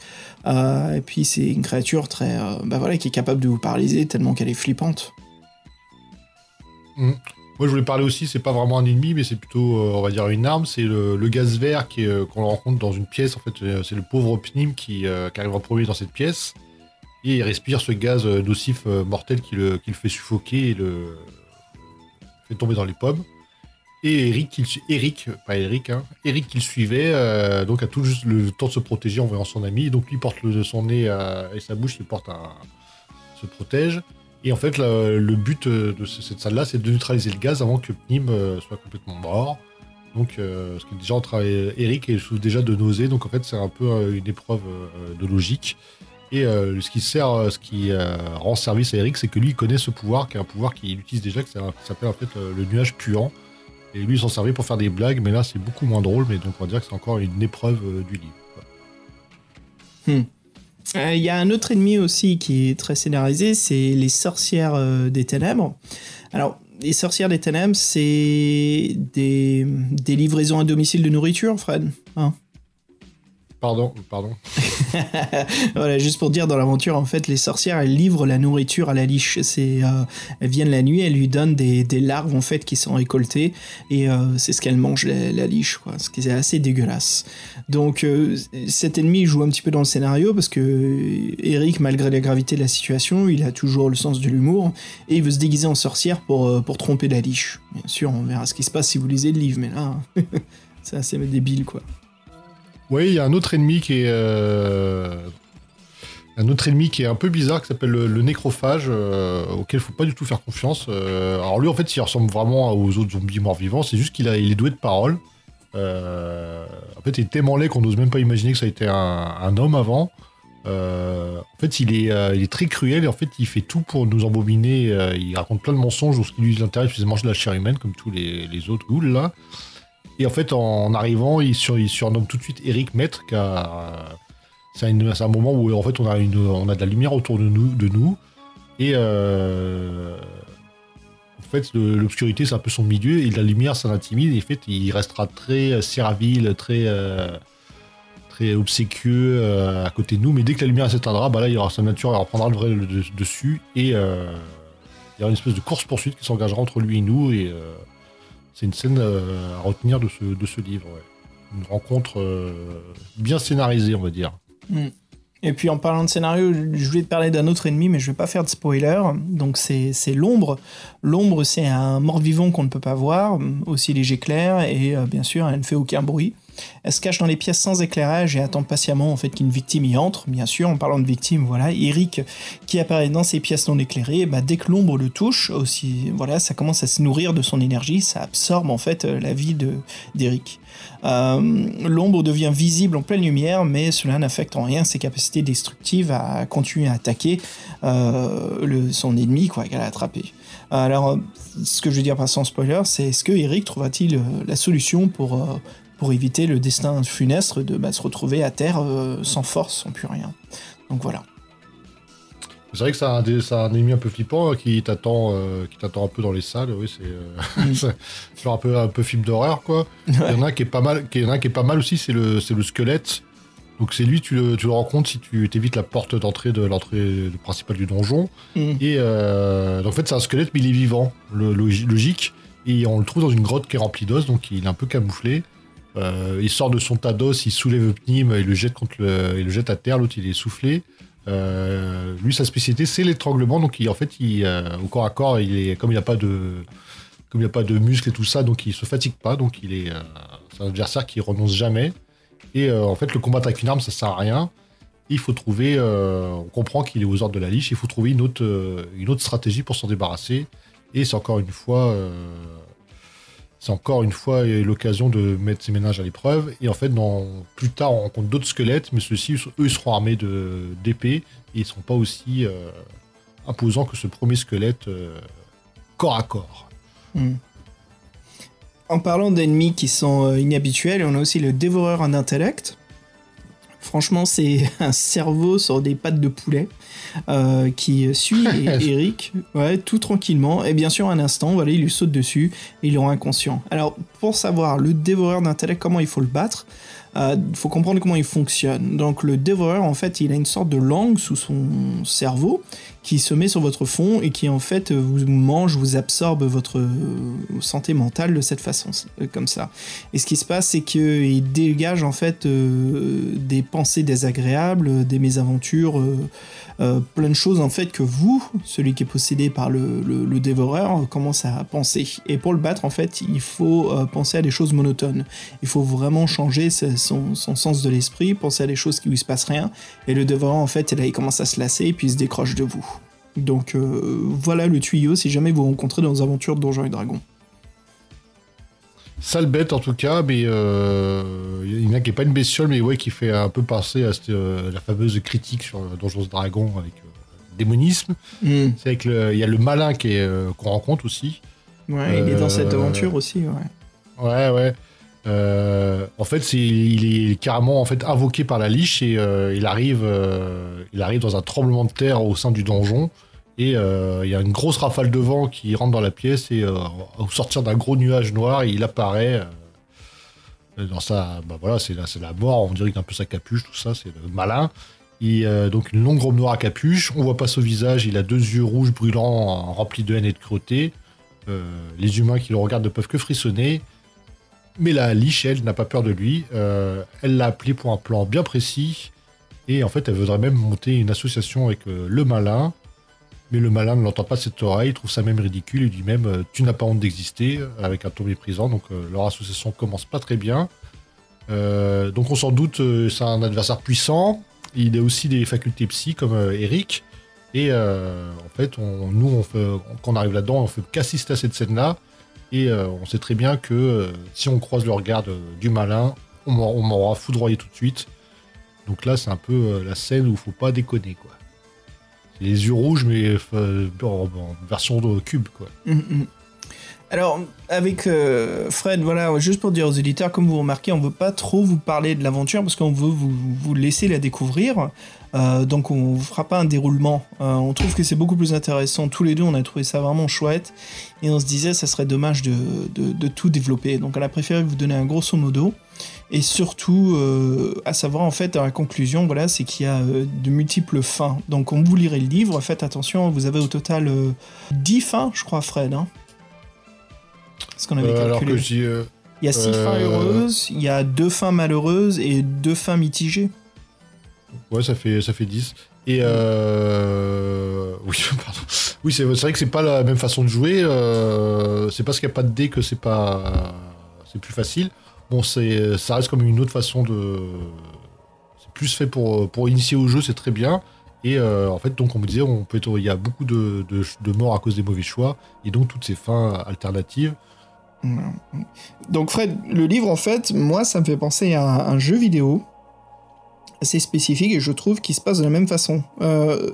Et puis c'est une créature très, bah voilà, qui est capable de vous paralyser tellement qu'elle est flippante. Moi, je voulais parler aussi, c'est pas vraiment un ennemi, mais c'est plutôt, euh, on va dire, une arme. C'est le, gaz vert euh, qu'on rencontre dans une pièce. En fait, euh, c'est le pauvre Pnim qui, arrive en premier dans cette pièce. Et il respire ce gaz nocif mortel qui le, fait suffoquer et le fait tomber dans les pommes. Et Eric, su- Eric pas Eric, hein, Eric suivait, donc a tout juste le temps de se protéger en voyant son ami. Et donc lui porte son nez et sa bouche, il se protège. Et en fait, le but euh, de ce- cette salle-là, c'est de neutraliser le gaz avant que Pnim euh, soit complètement mort. Donc, euh, parce que déjà, on travaille, Eric et souffre déjà de nausées, donc en fait, c'est un peu euh, une épreuve euh, de logique. Et euh, ce qui sert, euh, ce qui euh, rend service à Eric, c'est que lui, il connaît ce pouvoir, qui est un pouvoir qu'il utilise déjà, qui s'appelle qui en fait euh, le nuage puant. Et lui, il s'en servait pour faire des blagues, mais là, c'est beaucoup moins drôle, mais donc on va dire que c'est encore une épreuve euh, du livre. Euh, Il y a un autre ennemi aussi qui est très scénarisé, c'est les sorcières euh, des ténèbres. Alors, les sorcières des ténèbres, c'est des, des livraisons à domicile de nourriture, Fred. Hein? Pardon, pardon. voilà, juste pour dire, dans l'aventure, en fait, les sorcières, elles livrent la nourriture à la liche. Euh, elles viennent la nuit, elles lui donnent des, larves, en fait, qui sont récoltées, et euh, c'est ce qu'elle mange, la, liche, quoi, ce qui est assez dégueulasse. Donc, euh, cet ennemi joue un petit peu dans le scénario, parce que Eric, malgré la gravité de la situation, il a toujours le sens de l'humour, et il veut se déguiser en sorcière pour, pour tromper la liche. Bien sûr, on verra ce qui se passe si vous lisez le livre, mais là, c'est assez débile, quoi. Oui, il y a un autre ennemi qui est. euh, un qui est un peu bizarre, qui s'appelle le, nécrophage, euh, auquel il faut pas du tout faire confiance. Euh, alors lui, en fait, il ressemble vraiment aux autres zombies morts-vivants, c'est juste qu'il il est doué de parole. En fait, il est tellement laid qu'on n'ose même pas imaginer que ça a été un, homme avant. En fait, il est, il est très cruel et en fait, il fait tout pour nous embobiner. il raconte plein de mensonges. Ce qui lui intéresse, c'est manger de la chair humaine, comme tous les, les autres ghouls là. Et en fait, en arrivant, il, sur, il surnomme tout de suite Eric Maître, car c'est une- c'est un moment où en fait on a, une, on a de la lumière autour de nous, de nous. Et euh, en fait l'obscurité c'est un peu son milieu et la lumière ça l'intimide. Et en fait il restera très euh, servile, très euh, très obséquieux euh, à côté de nous, mais dès que la lumière s'éteindra, bah là il aura sa nature, il reprendra le vrai dessus. Et euh, il y aura une espèce de course poursuite qui s'engagera entre lui et nous. Et euh, c'est une scène euh, à retenir de ce, de ce livre. Une rencontre euh, bien scénarisée, on va dire. Et puis en parlant de scénario, je voulais te parler d'un autre ennemi, mais je vais pas faire de spoiler. Donc c'est c'est l'ombre. L'ombre, c'est un mort-vivant qu'on ne peut pas voir, aussi léger clair, et euh, bien sûr, elle ne fait aucun bruit. Elle se cache dans les pièces sans éclairage et attend patiemment en fait qu'une victime y entre. Bien sûr, en parlant de victime, voilà, Eric qui apparaît dans ces pièces non éclairées, bah, dès que l'ombre le touche, aussi, voilà, ça commence à se nourrir de son énergie, ça absorbe en fait euh, la vie de d'Eric. Euh, L'ombre devient visible en pleine lumière, mais cela n'affecte en rien ses capacités destructives à continuer à attaquer euh, son ennemi quoi qu'elle a attrapé. Alors, ce que je veux dire par sans spoiler, c'est est-ce que Eric trouvera-t-il la solution pour, pour éviter le destin funeste de bah, se retrouver à terre euh, sans force, sans plus rien Donc voilà. C'est vrai que c'est un, un ennemi un peu flippant hein, qui t'attend euh, qui t'attend un peu dans les salles. Oui, c'est euh, Mm. c'est genre un peu un peu film d'horreur quoi. Il y en a un qui est pas mal, qui- il y en a un qui est pas mal aussi, c'est le c'est le squelette. Donc c'est lui, tu le, tu le rencontres si tu évites la porte d'entrée de l'entrée principale du donjon. Mm. Et euh, donc, en fait, c'est un squelette, mais il est vivant, le, logique. Et on le trouve dans une grotte qui est remplie d'os, donc il est un peu camouflé. Euh, il sort de son tas d'os, il soulève Pnim, il le jette contre il le jette à terre, l'autre il est soufflé. Euh, lui, sa spécialité, c'est l'étranglement. Donc, il, en fait, il, euh, au corps à corps, il est, comme il n'y a pas de, comme il a pas de muscles et tout ça, donc il se fatigue pas. Donc, il est, c'est un adversaire qui renonce jamais. Et en fait, le combattre avec une arme, ça sert à rien. Il faut trouver, on comprend qu'il est aux ordres de la liche. Il faut trouver une autre, une autre stratégie pour s'en débarrasser. Et c'est encore une fois, c'est encore une fois euh, l'occasion de mettre ses ménages à l'épreuve. Et en fait, plus tard, on rencontre d'autres squelettes, mais ceux-ci, eux, seront armés d'épées et ils seront pas aussi euh, imposants que ce premier squelette euh, corps à corps. Mm. En parlant d'ennemis qui sont inhabituels, on a aussi le dévoreur en intellect. Franchement, c'est un cerveau sur des pattes de poulet euh, qui suit Eric ouais, tout tranquillement. Et bien sûr, un instant, voilà, il lui saute dessus et il le rend inconscient. Alors, pour savoir le dévoreur d'intellect, comment il faut le battre, il faut comprendre comment il fonctionne. Donc, le dévoreur, en fait, il a une sorte de langue sous son cerveau qui se met sur votre fond et qui en fait vous mange, vous absorbe votre euh, santé mentale de cette façon, euh, comme ça. Et ce qui se passe, c'est qu'il dégage en fait euh, des pensées désagréables, des mésaventures, euh, euh, plein de choses en fait que vous, celui qui est possédé par le, dévoreur, euh, commence à penser. Et pour le battre, en fait, il faut euh, penser à des choses monotones. Il faut vraiment changer son, son sens de l'esprit, penser à des choses qui lui se passent rien. Et le dévoreur, en fait, là, il commence à se lasser et puis il se décroche de vous. Donc euh, voilà le tuyau si jamais vous rencontrez dans les aventures de Donjons et Dragons. Sale bête en tout cas, mais euh, il y en a qui n'est pas une bestiole, mais ouais, qui fait un peu penser à cette, euh, la fameuse critique sur Donjons et Dragons avec euh, démonisme. Hmm. C'est avec le, il y a le malin qu'on rencontre aussi. Ouais, il est dans cette aventure aussi, ouais. Ouais, ouais. Euh, en fait, il est carrément en fait invoqué par la liche et euh, il arrive, euh, il arrive dans un tremblement de terre au sein du donjon et il y a une grosse rafale de vent qui rentre dans la pièce et au sortir d'un gros nuage noir, il apparaît dans sa, bah voilà, c'est la, c'est la mort. On dirait qu'un peu sa capuche, tout ça, c'est malin. Et donc une longue robe noire à capuche, on voit pas son visage, il a deux yeux rouges brûlants remplis de haine et de cruauté. Les humains qui le regardent ne peuvent que frissonner. Mais la liche, elle, n'a pas peur de lui. Euh, elle l'a appelé pour un plan bien précis. Et en fait, elle voudrait même monter une association avec euh, le malin. Mais le malin ne l'entend pas cette oreille, il trouve ça même ridicule. Il dit même euh, Tu n'as pas honte d'exister, avec un ton méprisant. Donc leur association commence pas très bien. Donc on s'en doute, c'est un adversaire puissant. il a aussi des facultés psy comme Eric. Et en fait, nous, on quand on arrive là-dedans, on fait qu'assister à cette scène-là. Et euh, on sait très bien que euh, si on croise le regard du malin, on m'aura foudroyé tout de suite. Donc là, c'est un peu euh, la scène où il faut pas déconner, quoi. Les yeux rouges, mais en, version de cube, quoi. Mm, mm. Alors, avec Fred, voilà, juste pour dire aux éditeurs, comme vous remarquez, on veut pas trop vous parler de l'aventure parce qu'on veut vous laisser la découvrir. Euh, donc, on vous fera pas un déroulement. Euh, on trouve que c'est beaucoup plus intéressant. Tous les deux, on a trouvé ça vraiment chouette. Et on se disait, ça serait dommage de, de- de tout développer. Donc, on a préféré vous donner un grosso modo. Et surtout, euh, à savoir, en fait, dans la conclusion, voilà, c'est qu'il y a de multiples fins. Donc, quand vous lirez le livre, faites attention, vous avez au total euh, 10 fins, je crois, Fred. Hein ce qu'on avait alors calculé. que Il y a 6 euh, fins heureuses, il y a 2 fins malheureuses et 2 fins mitigées. Ouais, ça fait, ça fait 10. Et euh... Oui, pardon. Oui, c'est vrai que c'est pas la même façon de jouer. euh, C'est parce qu'il n'y a pas de dés que c'est pas... C'est plus facile. Bon, c'est, ça reste comme une autre façon de... C'est plus fait pour, pour initier au jeu, c'est très bien. Et euh, en fait, donc on me disait, on peut il y a beaucoup de, de morts à cause des mauvais choix. Et donc toutes ces fins alternatives. Donc Fred, le livre en fait, moi ça me fait penser à un jeu vidéo assez spécifique et je trouve qu'il se passe de la même façon. Euh,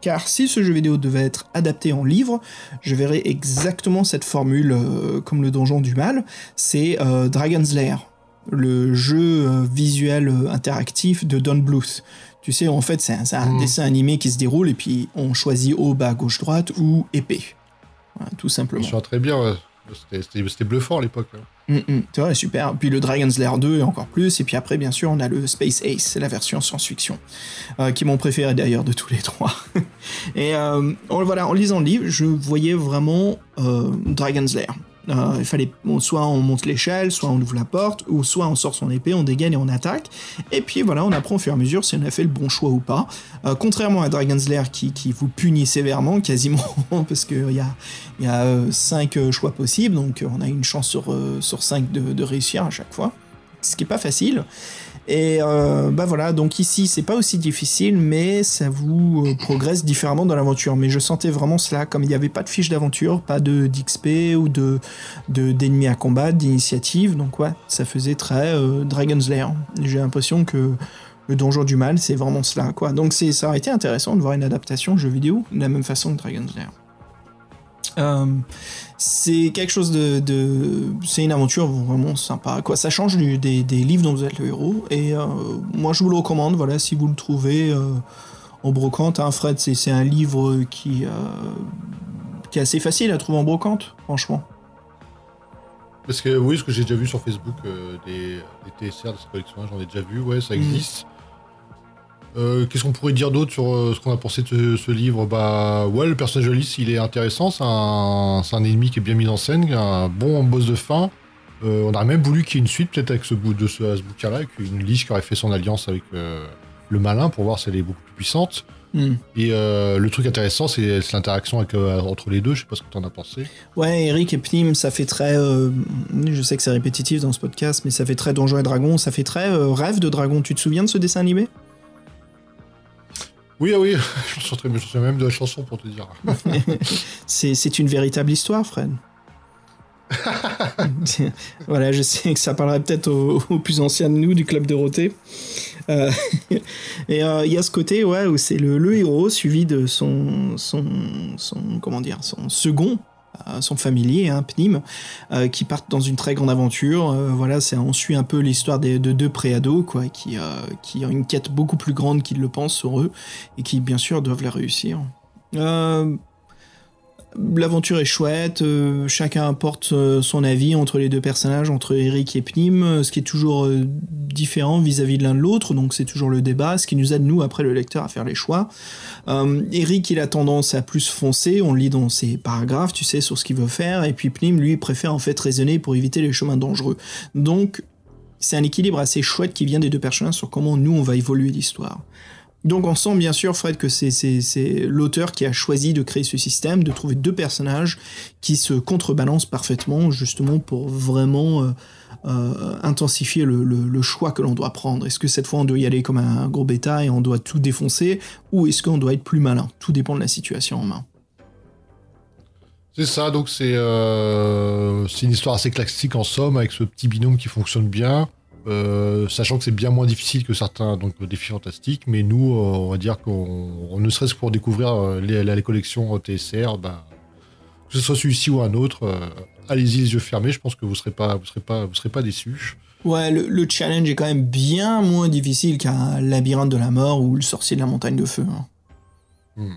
car si ce jeu vidéo devait être adapté en livre, je verrais exactement cette formule euh, comme le donjon du mal, c'est euh, Dragon's Lair, le jeu visuel interactif de Don Bluth. Tu sais, en fait, c'est un, Mm. dessin animé qui se déroule et puis on choisit haut, bas, gauche, droite ou épée. Voilà, tout simplement. me souviens très bien. ouais. C'était- bluffant à l'époque. hein. Mm, mm, super. Puis le Dragon's Lair 2 et encore plus. Et puis après, bien sûr, on a le Space Ace, la version science-fiction, euh, qui est mon préféré d'ailleurs de tous les trois. et euh, voilà, en lisant le livre, je voyais vraiment euh, Dragon's Lair. Euh, il fallait soit on monte l'échelle, soit on ouvre la porte, ou soit on sort son épée, on dégaine et on attaque. Et puis voilà, on apprend au fur et à mesure si on a fait le bon choix ou pas. Euh, contrairement à Dragon's Lair qui, qui vous punit sévèrement, quasiment, parce qu'il y a, y a 5 choix possibles, donc euh, on a une chance sur, euh, sur 5 de, de réussir à chaque fois, ce qui est pas facile. Et euh, bah voilà, donc ici c'est pas aussi difficile, mais ça vous euh, progresse différemment dans l'aventure. Mais je sentais vraiment cela, comme il n'y avait pas de fiche d'aventure, pas de d'XP ou de de- d'ennemis à combattre, d'initiative, donc ouais, ça faisait très euh, Dragon's Lair. J'ai l'impression que le donjon du mal, c'est vraiment cela, quoi. Donc ça aurait été intéressant de voir une adaptation jeu vidéo de la même façon que Dragon's Lair. Euh, c'est quelque chose de, de- c'est une aventure vraiment sympa quoi. Ça change du- des, des livres dont vous êtes le héros et euh, moi je vous le recommande voilà si vous le trouvez euh, en brocante. Hein, Fred c'est un livre qui euh, qui est assez facile à trouver en brocante franchement. Parce que oui, ce que j'ai déjà vu sur Facebook, des, des TSR, des collections, j'en ai déjà vu, ouais, ça existe. Euh, Qu'est-ce qu'on pourrait dire d'autre sur euh, ce qu'on a pensé de ce, ce livre? Bah ouais, le personnage de Alice, il est intéressant, c'est un, ennemi qui est bien mis en scène, un bon boss de fin. Euh, on aurait même voulu qu'il y ait une suite peut-être avec ce bout de ce, à ce bouquin-là, avec une Liche qui aurait fait son alliance avec le malin pour voir si elle est beaucoup plus puissante. Hmm. Et le truc intéressant, c'est l'interaction entre les deux. Je sais pas ce que t'en as pensé. Ouais, Eric et Pnim, ça fait très. je sais que c'est répétitif dans ce podcast, mais ça fait très Donjons et Dragons, ça fait très rêve de dragon. Tu te souviens de ce dessin animé? Oui, ah oui, je me souviens, je me souviens même de la chanson pour te dire. C'est c'est une véritable histoire, Fred. voilà, je sais que ça parlerait peut-être aux, aux plus anciens de nous du club Dorothée. Euh, et euh, il y a ce côté, ouais, où c'est le, le héros suivi de son, son, son, comment dire, son second, euh, son familier, hein, Pnim, euh, qui partent dans une très grande aventure. Euh, voilà, on suit un peu l'histoire de deux préados, quoi, qui, qui ont une quête beaucoup plus grande qu'ils le pensent sur eux et qui, bien sûr, doivent la réussir. L'aventure est chouette, euh, chacun apporte euh, son avis entre les deux personnages, entre Eric et Pnim, euh, ce qui est toujours différent vis-à-vis de l'un de l'autre, donc c'est toujours le débat, ce qui nous aide, nous, après le lecteur, à faire les choix. Eric, il a tendance à plus foncer, on lit dans ses paragraphes, tu sais, sur ce qu'il veut faire, et puis Pnim, lui, préfère en fait raisonner pour éviter les chemins dangereux. Donc, c'est un équilibre assez chouette qui vient des deux personnages sur comment nous, on va évoluer l'histoire. Donc on sent bien sûr, Fred, que c'est- l'auteur qui a choisi de créer ce système, de trouver deux personnages qui se contrebalancent parfaitement, justement pour vraiment euh, euh, intensifier le, choix que l'on doit prendre. Est-ce que cette fois on doit y aller comme un gros bêta et on doit tout défoncer, ou est-ce qu'on doit être plus malin? Tout dépend de la situation en main. C'est ça, donc c'est euh, c'est une histoire assez classique en somme, avec ce petit binôme qui fonctionne bien, euh, sachant que c'est bien moins difficile que certains donc, défis fantastiques, mais nous, euh, on va dire qu'on on ne serait-ce que pour découvrir euh, les, les collections TSR, bah, que ce soit celui-ci ou un autre, allez-y les yeux fermés, je pense que vous serez pas, vous serez pas, vous serez pas déçus. Ouais, le, le challenge est quand même bien moins difficile qu'un labyrinthe de la mort ou le sorcier de la montagne de feu. hein. Hmm.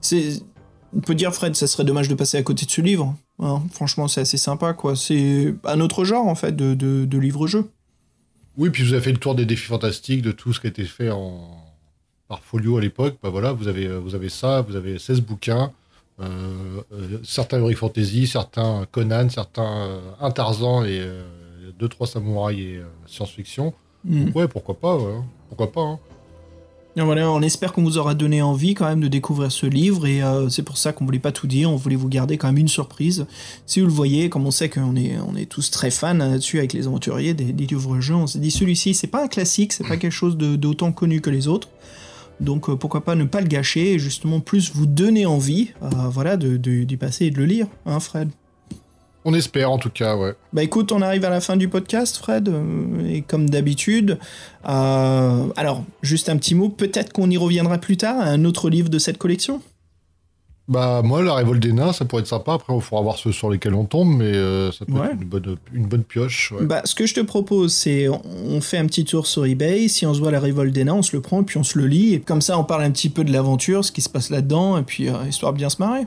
C'est, on peut dire Fred, ça serait dommage de passer à côté de ce livre. hein. Franchement, c'est assez sympa, quoi. C'est un autre genre en fait de, de, de livre-jeu. Oui, puis vous avez fait le tour des défis fantastiques, de tout ce qui a été fait en... par Folio à l'époque. Bah voilà, vous avez, vous avez ça, vous avez 16 bouquins, euh, euh, certains Heroic Fantasy, certains Conan, certains euh, un Tarzan et 2-3 samouraïs et euh, science-fiction. Hmm. Ouais, pourquoi pas, ouais. pourquoi pas. hein. On espère qu'on vous aura donné envie quand même de découvrir ce livre et euh, c'est pour ça qu'on voulait pas tout dire, on voulait vous garder quand même une surprise. Si vous le voyez, comme on sait qu'on est, tous très fans là-dessus avec les aventuriers des, livres-jeux, on s'est dit celui-ci c'est pas un classique, c'est pas quelque chose d'autant connu que les autres. Donc euh, pourquoi pas ne pas le gâcher et justement plus vous donner envie euh, voilà, de, de- passer et de le lire, hein Fred? On espère en tout cas, ouais. bah écoute, on arrive à la fin du podcast, Fred, euh, et comme d'habitude, euh, alors juste un petit mot, peut-être qu'on y reviendra plus tard à un autre livre de cette collection? Bah moi, la révolte des nains, ça pourrait être sympa. Après, il faudra voir ceux sur lesquels on tombe, mais euh, ça peut Ouais. être une bonne, une bonne pioche. ouais. Bah, ce que je te propose, c'est on- on fait un petit tour sur eBay. Si on se voit la révolte des nains, on se le prend, puis on se le lit. Et comme ça, on parle un petit peu de l'aventure, ce qui se passe là-dedans, et puis euh, histoire de bien se marrer.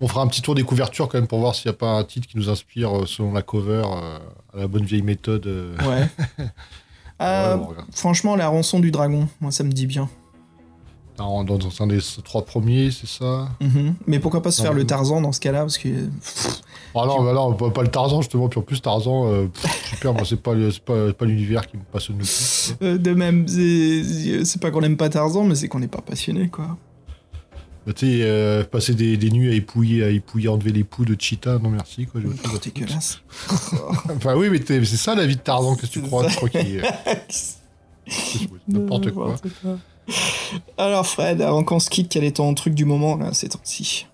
On fera un petit tour des couvertures quand même pour voir s'il n'y a pas un titre qui nous inspire euh, selon la cover euh, à la bonne vieille méthode. euh. Ouais. Euh, regarde. franchement, la rançon du dragon, moi, ça me dit bien. dans, dans un des trois premiers, c'est ça? Mhm. Mais pourquoi pas se faire le Tarzan dans ce cas-là Parce que. Ah non, bah non, pas, pas le Tarzan justement. Puis en plus Tarzan, euh, pff, super, moi c'est pas, pas, pas l'univers qui me passionne le plus. Euh, de même, c'est pas qu'on aime pas Tarzan, mais c'est qu'on n'est pas passionné, quoi. Bah, tu sais, euh, passer des, des nuits à épouiller, à épouiller, enlever les poux de Cheetah, non merci quoi. Oh, foutre. dégueulasse. Enfin oui, mais c'est ça la vie de Tarzan, qu'est-ce que tu crois Je crois qu'il c'est n'importe quoi. Alors Fred, avant qu'on se quitte, quel est ton truc du moment là, ces temps-ci?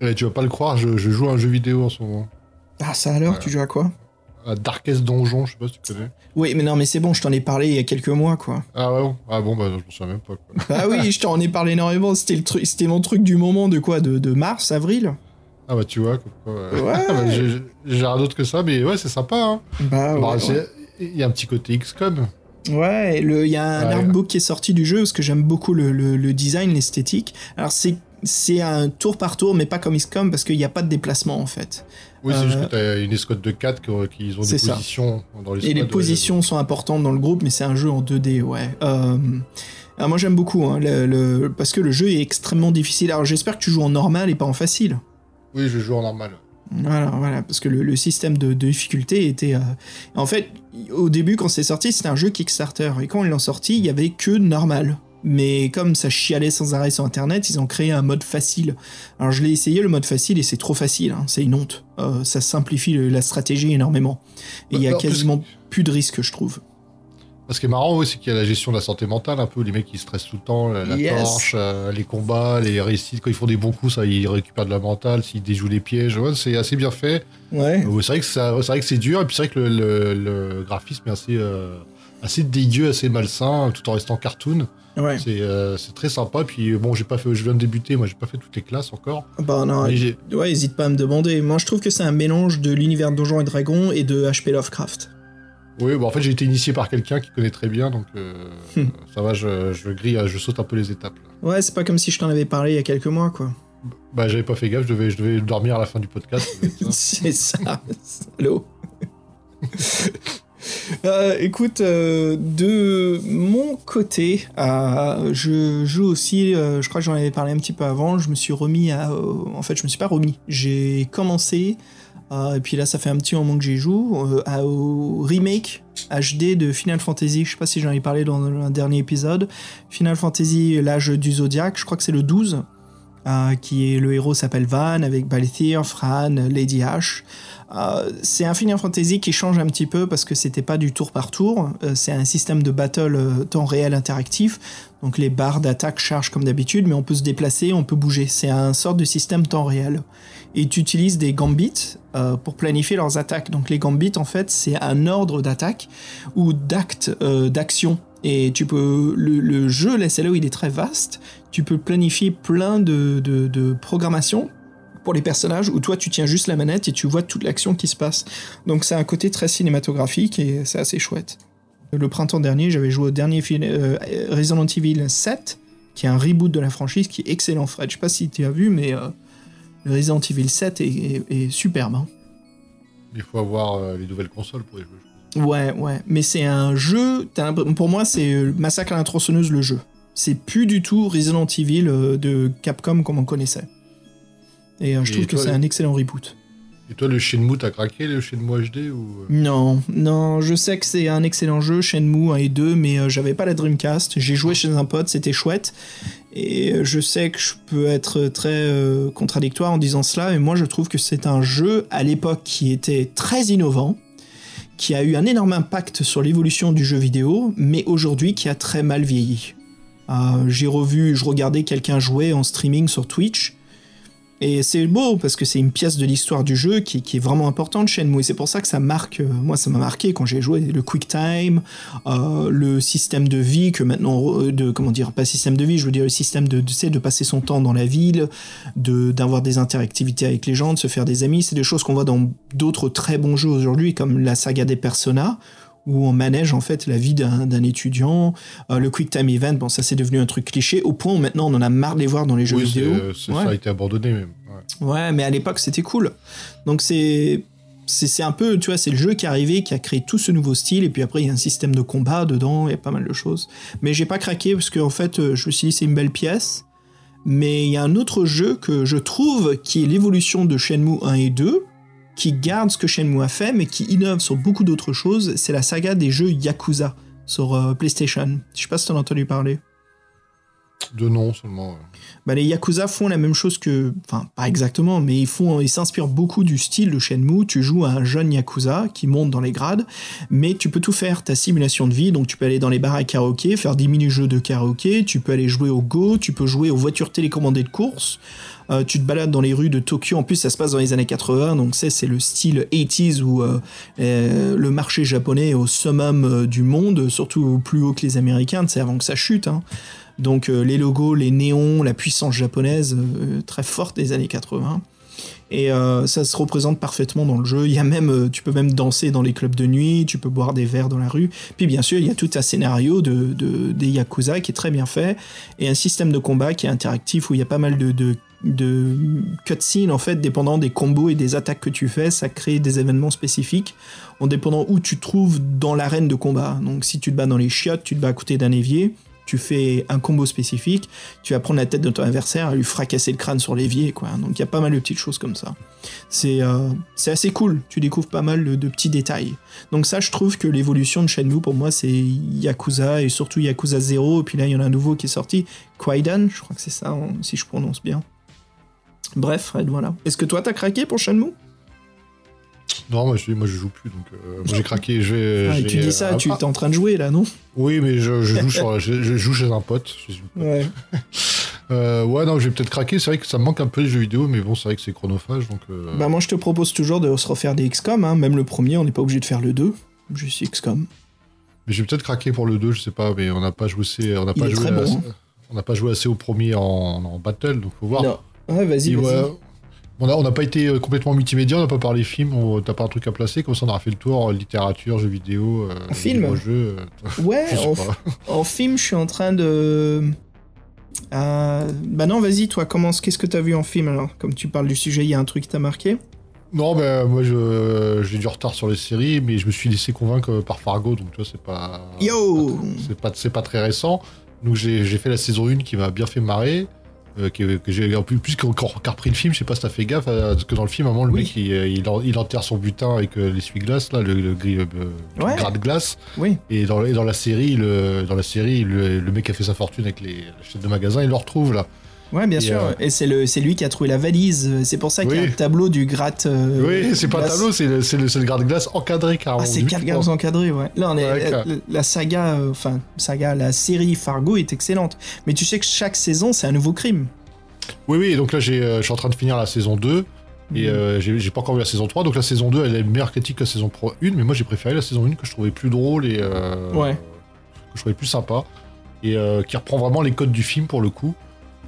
Ouais, tu vas pas le croire, je, je joue à un jeu vidéo en ce moment. Ah ça alors, Ouais. tu joues à quoi? À Darkest Donjon, je sais pas si tu connais. Oui, mais non, mais c'est bon, je t'en ai parlé il y a quelques mois, quoi. Ah ouais, bon. ah bon, bah je m'en souviens même pas. Quoi. Bah oui, je t'en ai parlé énormément. C'était le truc, c'était mon truc du moment de quoi, de, de mars, avril. Ah bah tu vois, comme quoi, ouais. Ouais. Ah, bah, j'ai- rien d'autre que ça, mais ouais, c'est sympa. Hein. Bah Bah, ouais. c'est- Il y a un petit côté XCOM. Ouais, il y a un Ouais. artbook qui est sorti du jeu parce que j'aime beaucoup le, le- le design, l'esthétique. Alors c'est c'est un tour par tour, mais pas comme XCOM parce qu'il n'y a pas de déplacement en fait. Oui, c'est Euh, juste que t'as une escouade de 4 qui, qui ont des ça. positions dans les Et les ouais. positions sont importantes dans le groupe, mais c'est un jeu en 2D, ouais. Euh, alors moi j'aime beaucoup, hein, le, le- parce que le jeu est extrêmement difficile. Alors j'espère que tu joues en normal et pas en facile. Oui, je joue en normal. Voilà, voilà, parce que le, le système de, de difficulté était... euh, En fait, au début, quand c'est sorti, c'était un jeu Kickstarter, et quand ils l'ont sorti, il y avait que normal. Mais comme ça chialait sans arrêt sur Internet, ils ont créé un mode facile. Alors je l'ai essayé, le mode facile, et c'est trop facile, hein, c'est une honte. Euh, ça simplifie le- la stratégie énormément. Et il y a Bah, en plus- quasiment plus de risques, je trouve. Ce qui est marrant, oui, c'est qu'il y a la gestion de la santé mentale, un peu, les mecs qui stressent tout le temps, la, la Yes. torche, euh, les combats, les récits, quand ils font des bons coups, ça, ils récupèrent de la mentale, s'ils déjouent les pièges, ouais, c'est assez bien fait. Ouais. Euh, c'est vrai que c'est dur, et puis c'est vrai que le, le- le graphisme est assez, assez dégueu, assez malsain, tout en restant cartoon. Ouais. C'est euh, c'est très sympa. Puis bon, j'ai pas fait, je viens de débuter, moi j'ai pas fait toutes les classes encore. Bah non, ouais, hésite pas à me demander. Moi, je trouve que c'est un mélange de l'univers de Donjons et Dragons et de HP Lovecraft. Oui, bon, en fait j'ai été initié par quelqu'un qui connaît très bien, donc euh, Hmm. ça va, je, je grille, je saute un peu les étapes. là. Ouais, c'est pas comme si je t'en avais parlé il y a quelques mois, quoi. Bah j'avais pas fait gaffe, je devais, je devais dormir à la fin du podcast. C'est ça, salaud. Euh, écoute, euh, de mon côté, euh, je joue aussi, je crois que j'en avais parlé un petit peu avant, je me suis remis à... en fait, je me suis pas remis, j'ai commencé, et puis là, ça fait un petit moment que j'y joue, au remake HD de Final Fantasy, je sais pas si j'en ai parlé dans un dernier épisode, Final Fantasy, l'âge du Zodiac, je crois que c'est le 12, euh, qui est le héros s'appelle Van avec Balthier, Fran, Lady H. Euh, c'est un Final Fantasy qui change un petit peu parce que c'était pas du tour par tour, euh, c'est un système de battle temps réel interactif. Donc les barres d'attaque chargent comme d'habitude, mais on peut se déplacer, on peut bouger. C'est un sorte de système temps réel. Et tu utilises des gambits pour planifier leurs attaques. Donc les gambits, en fait, c'est un ordre d'attaque ou d'acte d'action. Et tu peux le, jeu, c'est là où il est très vaste. Tu peux planifier plein de, de, de programmations pour les personnages où toi tu tiens juste la manette et tu vois toute l'action qui se passe. Donc c'est un côté très cinématographique et c'est assez chouette. Le printemps dernier, j'avais joué au dernier film euh, Resident Evil 7, qui est un reboot de la franchise qui est excellent, Fred. Je sais pas si tu as vu, mais euh, le Resident Evil 7 est, est- est superbe. hein. Il faut avoir euh, les nouvelles consoles pour y jouer. Ouais, ouais. Mais c'est un jeu. Pour moi, c'est Massacre à la tronçonneuse le jeu. C'est plus du tout Resident Evil euh, de Capcom comme on connaissait. Et euh, je Et trouve que c'est un excellent reboot. Et toi, le Shenmue, t'as craqué le Shenmue HD ou euh, Non, non, je sais que c'est un excellent jeu, Shenmue 1 et 2, mais j'avais pas la Dreamcast. J'ai joué chez un pote, c'était chouette. Et je sais que je peux être très euh, contradictoire en disant cela, mais moi je trouve que c'est un jeu à l'époque qui était très innovant, qui a eu un énorme impact sur l'évolution du jeu vidéo, mais aujourd'hui qui a très mal vieilli. Euh, J'ai revu, je regardais quelqu'un jouer en streaming sur Twitch. Et c'est beau parce que c'est une pièce de l'histoire du jeu qui, est vraiment importante chez Shenmue. Et c'est pour ça que ça marque, euh, moi ça m'a marqué quand j'ai joué le quick time, euh, le système de vie que maintenant, de comment dire, pas système de vie, je veux dire le système de, sais, de passer son temps dans la ville, de d'avoir des interactivités avec les gens, de se faire des amis. C'est des choses qu'on voit dans d'autres très bons jeux aujourd'hui comme la saga des Persona où on manège en fait la vie d'un étudiant. Euh, le quick time event, bon ça c'est devenu un truc cliché au point où maintenant on en a marre de les voir dans les jeux Oui, vidéo. euh, Ouais. ça a été abandonné même. Ouais. Ouais, mais à l'époque, c'était cool. Donc c'est c'est un peu, tu vois, c'est le jeu qui est arrivé, qui a créé tout ce nouveau style, et puis après, il y a un système de combat dedans, il y a pas mal de choses. Mais j'ai pas craqué, parce qu'en fait, euh, je me suis dit, c'est une belle pièce, mais il y a un autre jeu que je trouve qui est l'évolution de Shenmue 1 et 2, qui garde ce que Shenmue a fait, mais qui innove sur beaucoup d'autres choses, c'est la saga des jeux Yakuza sur euh, PlayStation. Je sais pas si t'en as entendu parler. De nom seulement. Bah, les Yakuza font la même chose que. Enfin, pas exactement, mais ils font, ils s'inspirent beaucoup du style de Shenmue. Tu joues à un jeune Yakuza qui monte dans les grades, mais tu peux tout faire. Ta simulation de vie, donc tu peux aller dans les bars à karaoké, faire des mini-jeux de karaoké, tu peux aller jouer au Go, tu peux jouer aux voitures télécommandées de course. Euh, tu te balades dans les rues de Tokyo. En plus, ça se passe dans les années 80, donc c'est le style 80s où euh, euh, le marché japonais est au summum du monde, surtout plus haut que les Américains, c'est avant que ça chute. hein. Donc euh, les logos, les néons, la puissance japonaise euh, très forte des années 80. Et euh, ça se représente parfaitement dans le jeu. Y a même, tu peux même danser dans les clubs de nuit, tu peux boire des verres dans la rue. Puis bien sûr, il y a tout un scénario de, de- des Yakuza qui est très bien fait et un système de combat qui est interactif où il y a pas mal de, de, de cutscenes en fait, dépendant des combos et des attaques que tu fais, ça crée des événements spécifiques en dépendant où tu te trouves dans l'arène de combat. Donc si tu te bats dans les chiottes, tu te bats à côté d'un évier. Tu fais un combo spécifique, tu vas prendre la tête de ton adversaire et lui fracasser le crâne sur l'évier, quoi. Donc il y a pas mal de petites choses comme ça. C'est euh, assez cool, tu découvres pas mal de, petits détails. Donc ça, je trouve que l'évolution de Shenmue, pour moi, c'est Yakuza, et surtout Yakuza 0, et puis là, il y en a un nouveau qui est sorti, Kwaidan, je crois que c'est ça, hein, si je prononce bien. Bref, Fred, voilà. Est-ce que toi, t'as craqué pour Shenmue? Non, moi je, moi je joue plus, donc euh, j'ai craqué. j'ai- Ah, Tu dis ça, ah, tu ah, es en train de jouer, là, non? Oui, mais je, je joue sur, je, je joue chez un pote. chez une- Ouais. Euh, ouais, non, j'ai peut-être craqué. C'est vrai que ça me manque un peu les jeux vidéo, mais bon, c'est vrai que c'est chronophage, donc. euh, Bah moi je te propose toujours de se refaire des XCOM, hein. même le premier, on n'est pas obligé de faire le 2, juste XCOM. Mais j'ai peut-être craqué pour le 2, je sais pas, mais on n'a pas joué on n'a pas assez, hein. on n'a pas joué assez au premier en, en battle, donc faut voir. Non. Ouais, vas-y, vas-y. ouais, on n'a pas été euh, complètement multimédia, on n'a pas parlé film, on- t'as pas un truc à placer, comme ça on aura fait le tour, euh, littérature, jeux vidéo, euh, film jeux. Ouais, je sais en, en film, je suis en train de... Euh, Bah non, vas-y, toi, commence. Qu'est-ce que t'as vu en film, alors Comme tu parles du sujet, il y a un truc qui t'a marqué? Non, ben moi je- j'ai du retard sur les séries, mais je me suis laissé convaincre par Fargo, donc toi c'est pas. Yo C'est pas, c'est pas très récent. Donc j'ai j'ai fait la saison 1 qui m'a bien fait marrer. Euh, que, que j'ai en plus, qu'encore qu'a repris le film, je sais pas si t'as fait gaffe, euh, parce que dans le film, à un moment, le Oui. mec il, euh, il, en- il enterre son butin avec euh, l'essuie-glace, là, le, le gris, euh, Ouais. de glace. Oui. Et dans, et dans la série, le, dans la série le, le mec a fait sa fortune avec les, la chaîne de magasin, il le retrouve là. Ouais, bien Et, sûr. euh, Et c'est le, c'est lui qui a trouvé la valise. C'est pour ça qu'il y a un tableau du gratte. euh, Oui, c'est pas un glace. tableau, c'est le, c'est le, c'est le garde-glace encadré carrément. Ah, c'est gars encadrés, ouais. Là, on est, Ouais, la, saga, euh, enfin, saga, la série Fargo est excellente. Mais tu sais que chaque saison, c'est un nouveau crime. Oui, oui, donc là, j'ai, euh, je suis en train de finir la saison 2. Et Mhm. euh, j'ai, j'ai pas encore vu la saison 3. Donc la saison 2, elle est meilleure critique que la saison pro 1. Mais moi, j'ai préféré la saison 1 que je trouvais plus drôle et. euh, Ouais. Que je trouvais plus sympa. Et euh, qui reprend vraiment les codes du film pour le coup.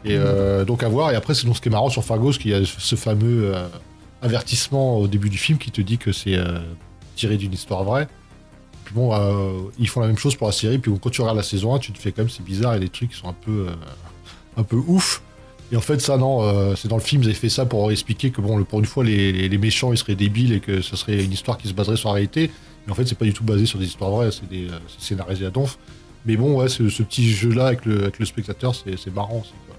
Et euh, donc à voir. Et après, c'est donc ce qui est marrant sur Fargo, c'est qu'il y a ce fameux euh, avertissement au début du film qui te dit que c'est euh, tiré d'une histoire vraie. Puis bon, ils font la même chose pour la série. Puis quand tu regardes la saison 1, tu te fais quand même, c'est bizarre, a des trucs qui sont un peu, un peu ouf. Et en fait, ça, non, c'est dans le film, ils avaient fait ça pour expliquer que, bon, pour une fois, les, méchants, ils seraient débiles et que ce serait une histoire qui se baserait sur la réalité. Mais en fait, c'est pas du tout basé sur des histoires vraies, c'est des scénarisé à donf. Mais bon, ouais, ce, petit jeu-là avec le, spectateur, c'est c'est marrant aussi, quoi.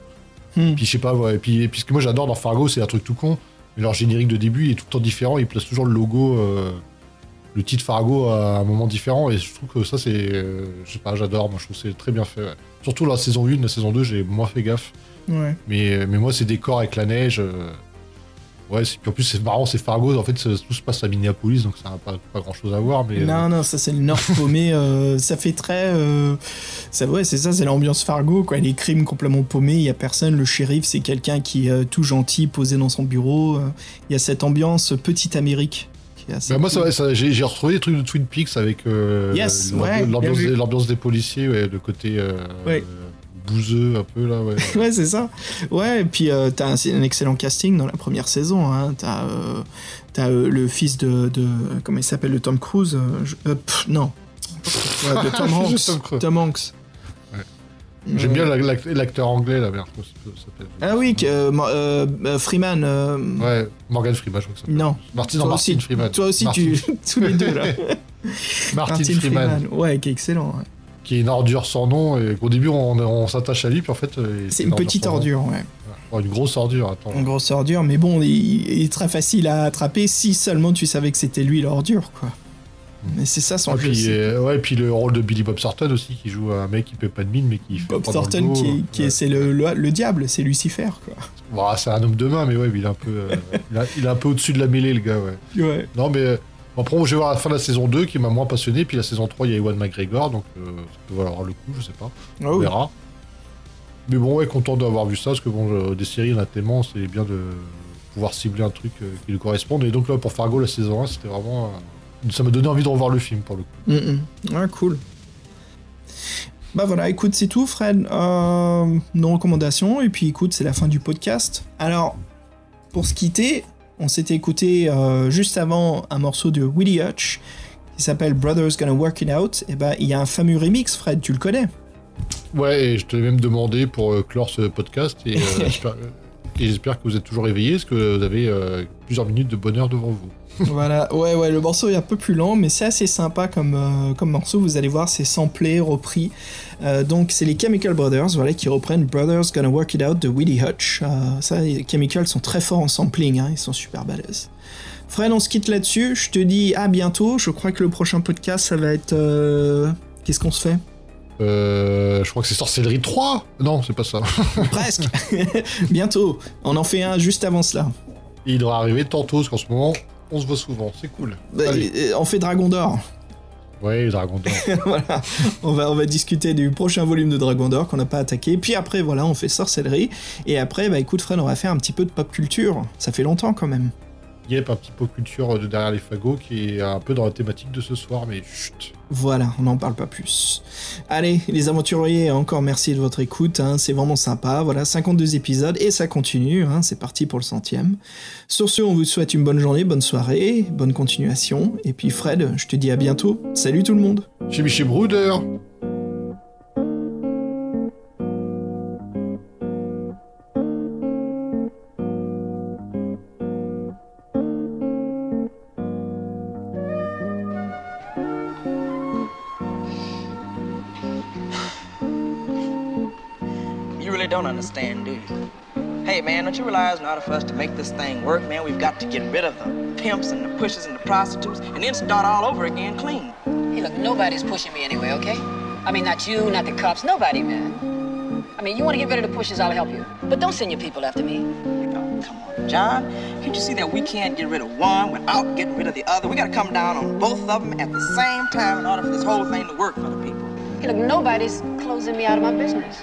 Hmm. Puis je sais pas, ouais, et puis, et puis ce que moi j'adore dans Fargo, c'est un truc tout con. Mais leur générique de début est tout le temps différent, ils placent toujours le logo, euh, le titre Fargo à un moment différent, et je trouve que ça c'est. euh, je sais pas, j'adore, moi je trouve que c'est très bien fait. ouais. Surtout la saison 1, la saison 2, j'ai moins fait gaffe. Ouais. Mais, mais moi, ces décors avec la neige. euh, ouais, puis en plus, c'est marrant, c'est Fargo. En fait, tout se passe à Minneapolis, donc ça n'a pas, pas grand chose à voir. Mais, euh, Non, non, ça c'est le Nord paumé. euh, ça fait très. euh, ça, ouais, c'est ça, c'est l'ambiance Fargo, quoi. Les crimes complètement paumés, il y a personne. Le shérif, c'est quelqu'un qui est tout gentil, posé dans son bureau. Il y a cette ambiance petite Amérique. bah, moi, ça, ça- j'ai retrouvé des trucs de Twin Peaks avec euh, Yes, l'ambi- ouais, l'ambiance des, policiers, ouais, le côté euh, Ouais. Bouseux un peu là. Ouais. Ouais, c'est ça. Ouais, et puis euh, t'as un, excellent casting dans la première saison. Hein. T'as euh, t'as, euh, le fils de, de. Comment il s'appelle De Tom Cruise euh, je- pff, Non. Ouais, de Tom Hanks. sais pas. Tom Hanks. Ouais. J'aime bien la- l'act- l'acteur anglais là, merde, Ah oui, que, Freeman. Ouais, Morgan Freeman, je crois que ça. Non. Martin, non, Freeman. toi aussi Martin, tu, tous les deux là. Martin, Freeman, Ouais, qui est excellent. ouais. Qui est une ordure sans nom. Et au début, on, on s'attache à lui, puis en fait, euh, C'est une petite nom. ordure, ouais. Oh, une grosse ordure, attends. Une grosse ordure, mais bon, il, il est très facile à attraper si seulement tu savais que c'était lui l'ordure, quoi. Mais c'est ça son Et jeu. puis, euh, ouais, puis le rôle de Billy Bob Thornton aussi, qui joue un mec qui paie pas de mine, mais qui fait. Bob Thornton, qui, est- qui est, Ouais. c'est le, le, le diable, c'est Lucifer, quoi. Bon, c'est un homme de main, mais ouais, il est un peu, euh, il, a- il est un peu au-dessus de la mêlée, le gars, ouais. Ouais. Non, mais après, je vais voir la fin de la saison 2 qui m'a moins passionné, puis la saison 3, il y a Ewan McGregor, donc euh, ça peut valoir le coup, je sais pas. Ah On oui. verra. Mais bon, ouais, content d'avoir vu ça, parce que bon, euh, des séries, il y en a tellement, c'est bien de pouvoir cibler un truc euh, qui lui corresponde. Et donc là, pour Fargo, la saison 1, c'était vraiment. ça m'a donné envie de revoir le film, pour le coup. Mm, mm. Ah, cool. Bah voilà, écoute, c'est tout, Fred. Euh, nos recommandations, et puis écoute, c'est la fin du podcast. Alors, pour se quitter, on s'était écouté euh, juste avant un morceau de Willie Hutch qui s'appelle Brothers Gonna Work It Out. Et bah, il y a un fameux remix, Fred, tu le connais? Ouais, et je te l'ai même demandé pour euh, clore ce podcast, et euh, j'espère et j'espère que vous êtes toujours réveillés, parce que vous avez plusieurs minutes de bonheur devant vous. Voilà, ouais, ouais, le morceau est un peu plus lent, mais c'est assez sympa comme, euh, comme morceau. Vous allez voir, c'est samplé, repris. Euh, donc, c'est les Chemical Brothers, voilà, qui reprennent Brothers Gonna Work It Out de Willie Hutch. Euh, ça, les Chemical sont très forts en sampling, hein, ils sont super balèzes. Fred, on se quitte là-dessus. Je te dis à bientôt. Je crois que le prochain podcast, ça va être. Qu'est-ce qu'on se fait? Euh, je crois que c'est Sorcellerie 3 Non, c'est pas ça. Presque Bientôt. On en fait un juste avant cela. il devra arriver tantôt, parce qu'en ce moment, on se voit souvent, c'est cool. Euh, On fait Dragon d'Or. Ouais, Dragon d'Or. voilà, on va, on va discuter du prochain volume de Dragon d'Or qu'on n'a pas attaqué. Puis après, voilà, on fait sorcellerie. Et après, bah écoute, Fred, on va faire un petit peu de pop culture. Ça fait longtemps quand même. Yep, un petit peu culture de derrière les fagots qui est un peu dans la thématique de ce soir, mais chut. Voilà, on n'en parle pas plus. Allez, les aventuriers, encore merci de votre écoute, hein, c'est vraiment sympa. Voilà, 52 épisodes et ça continue, hein, c'est parti pour le centième. Sur ce, on vous souhaite une bonne journée, bonne soirée, bonne continuation. Et puis Fred, je te dis à bientôt. Salut tout le monde. Chez Michel Bruder understand, do you? Hey, man, don't you realize in order for us to make this thing work, man, we've got to get rid of the pimps and the pushers and the prostitutes and then start all over again clean. Hey, look, nobody's pushing me anyway, okay? I mean, not you, not the cops, nobody, man. I mean, you want to get rid of the pushers, I'll help you. But don't send your people after me. Oh, come on, John. Can't you see that we can't get rid of one without getting rid of the other? We gotta come down on both of them at the same time in order for this whole thing to work for the people. Hey, look, nobody's closing me out of my business.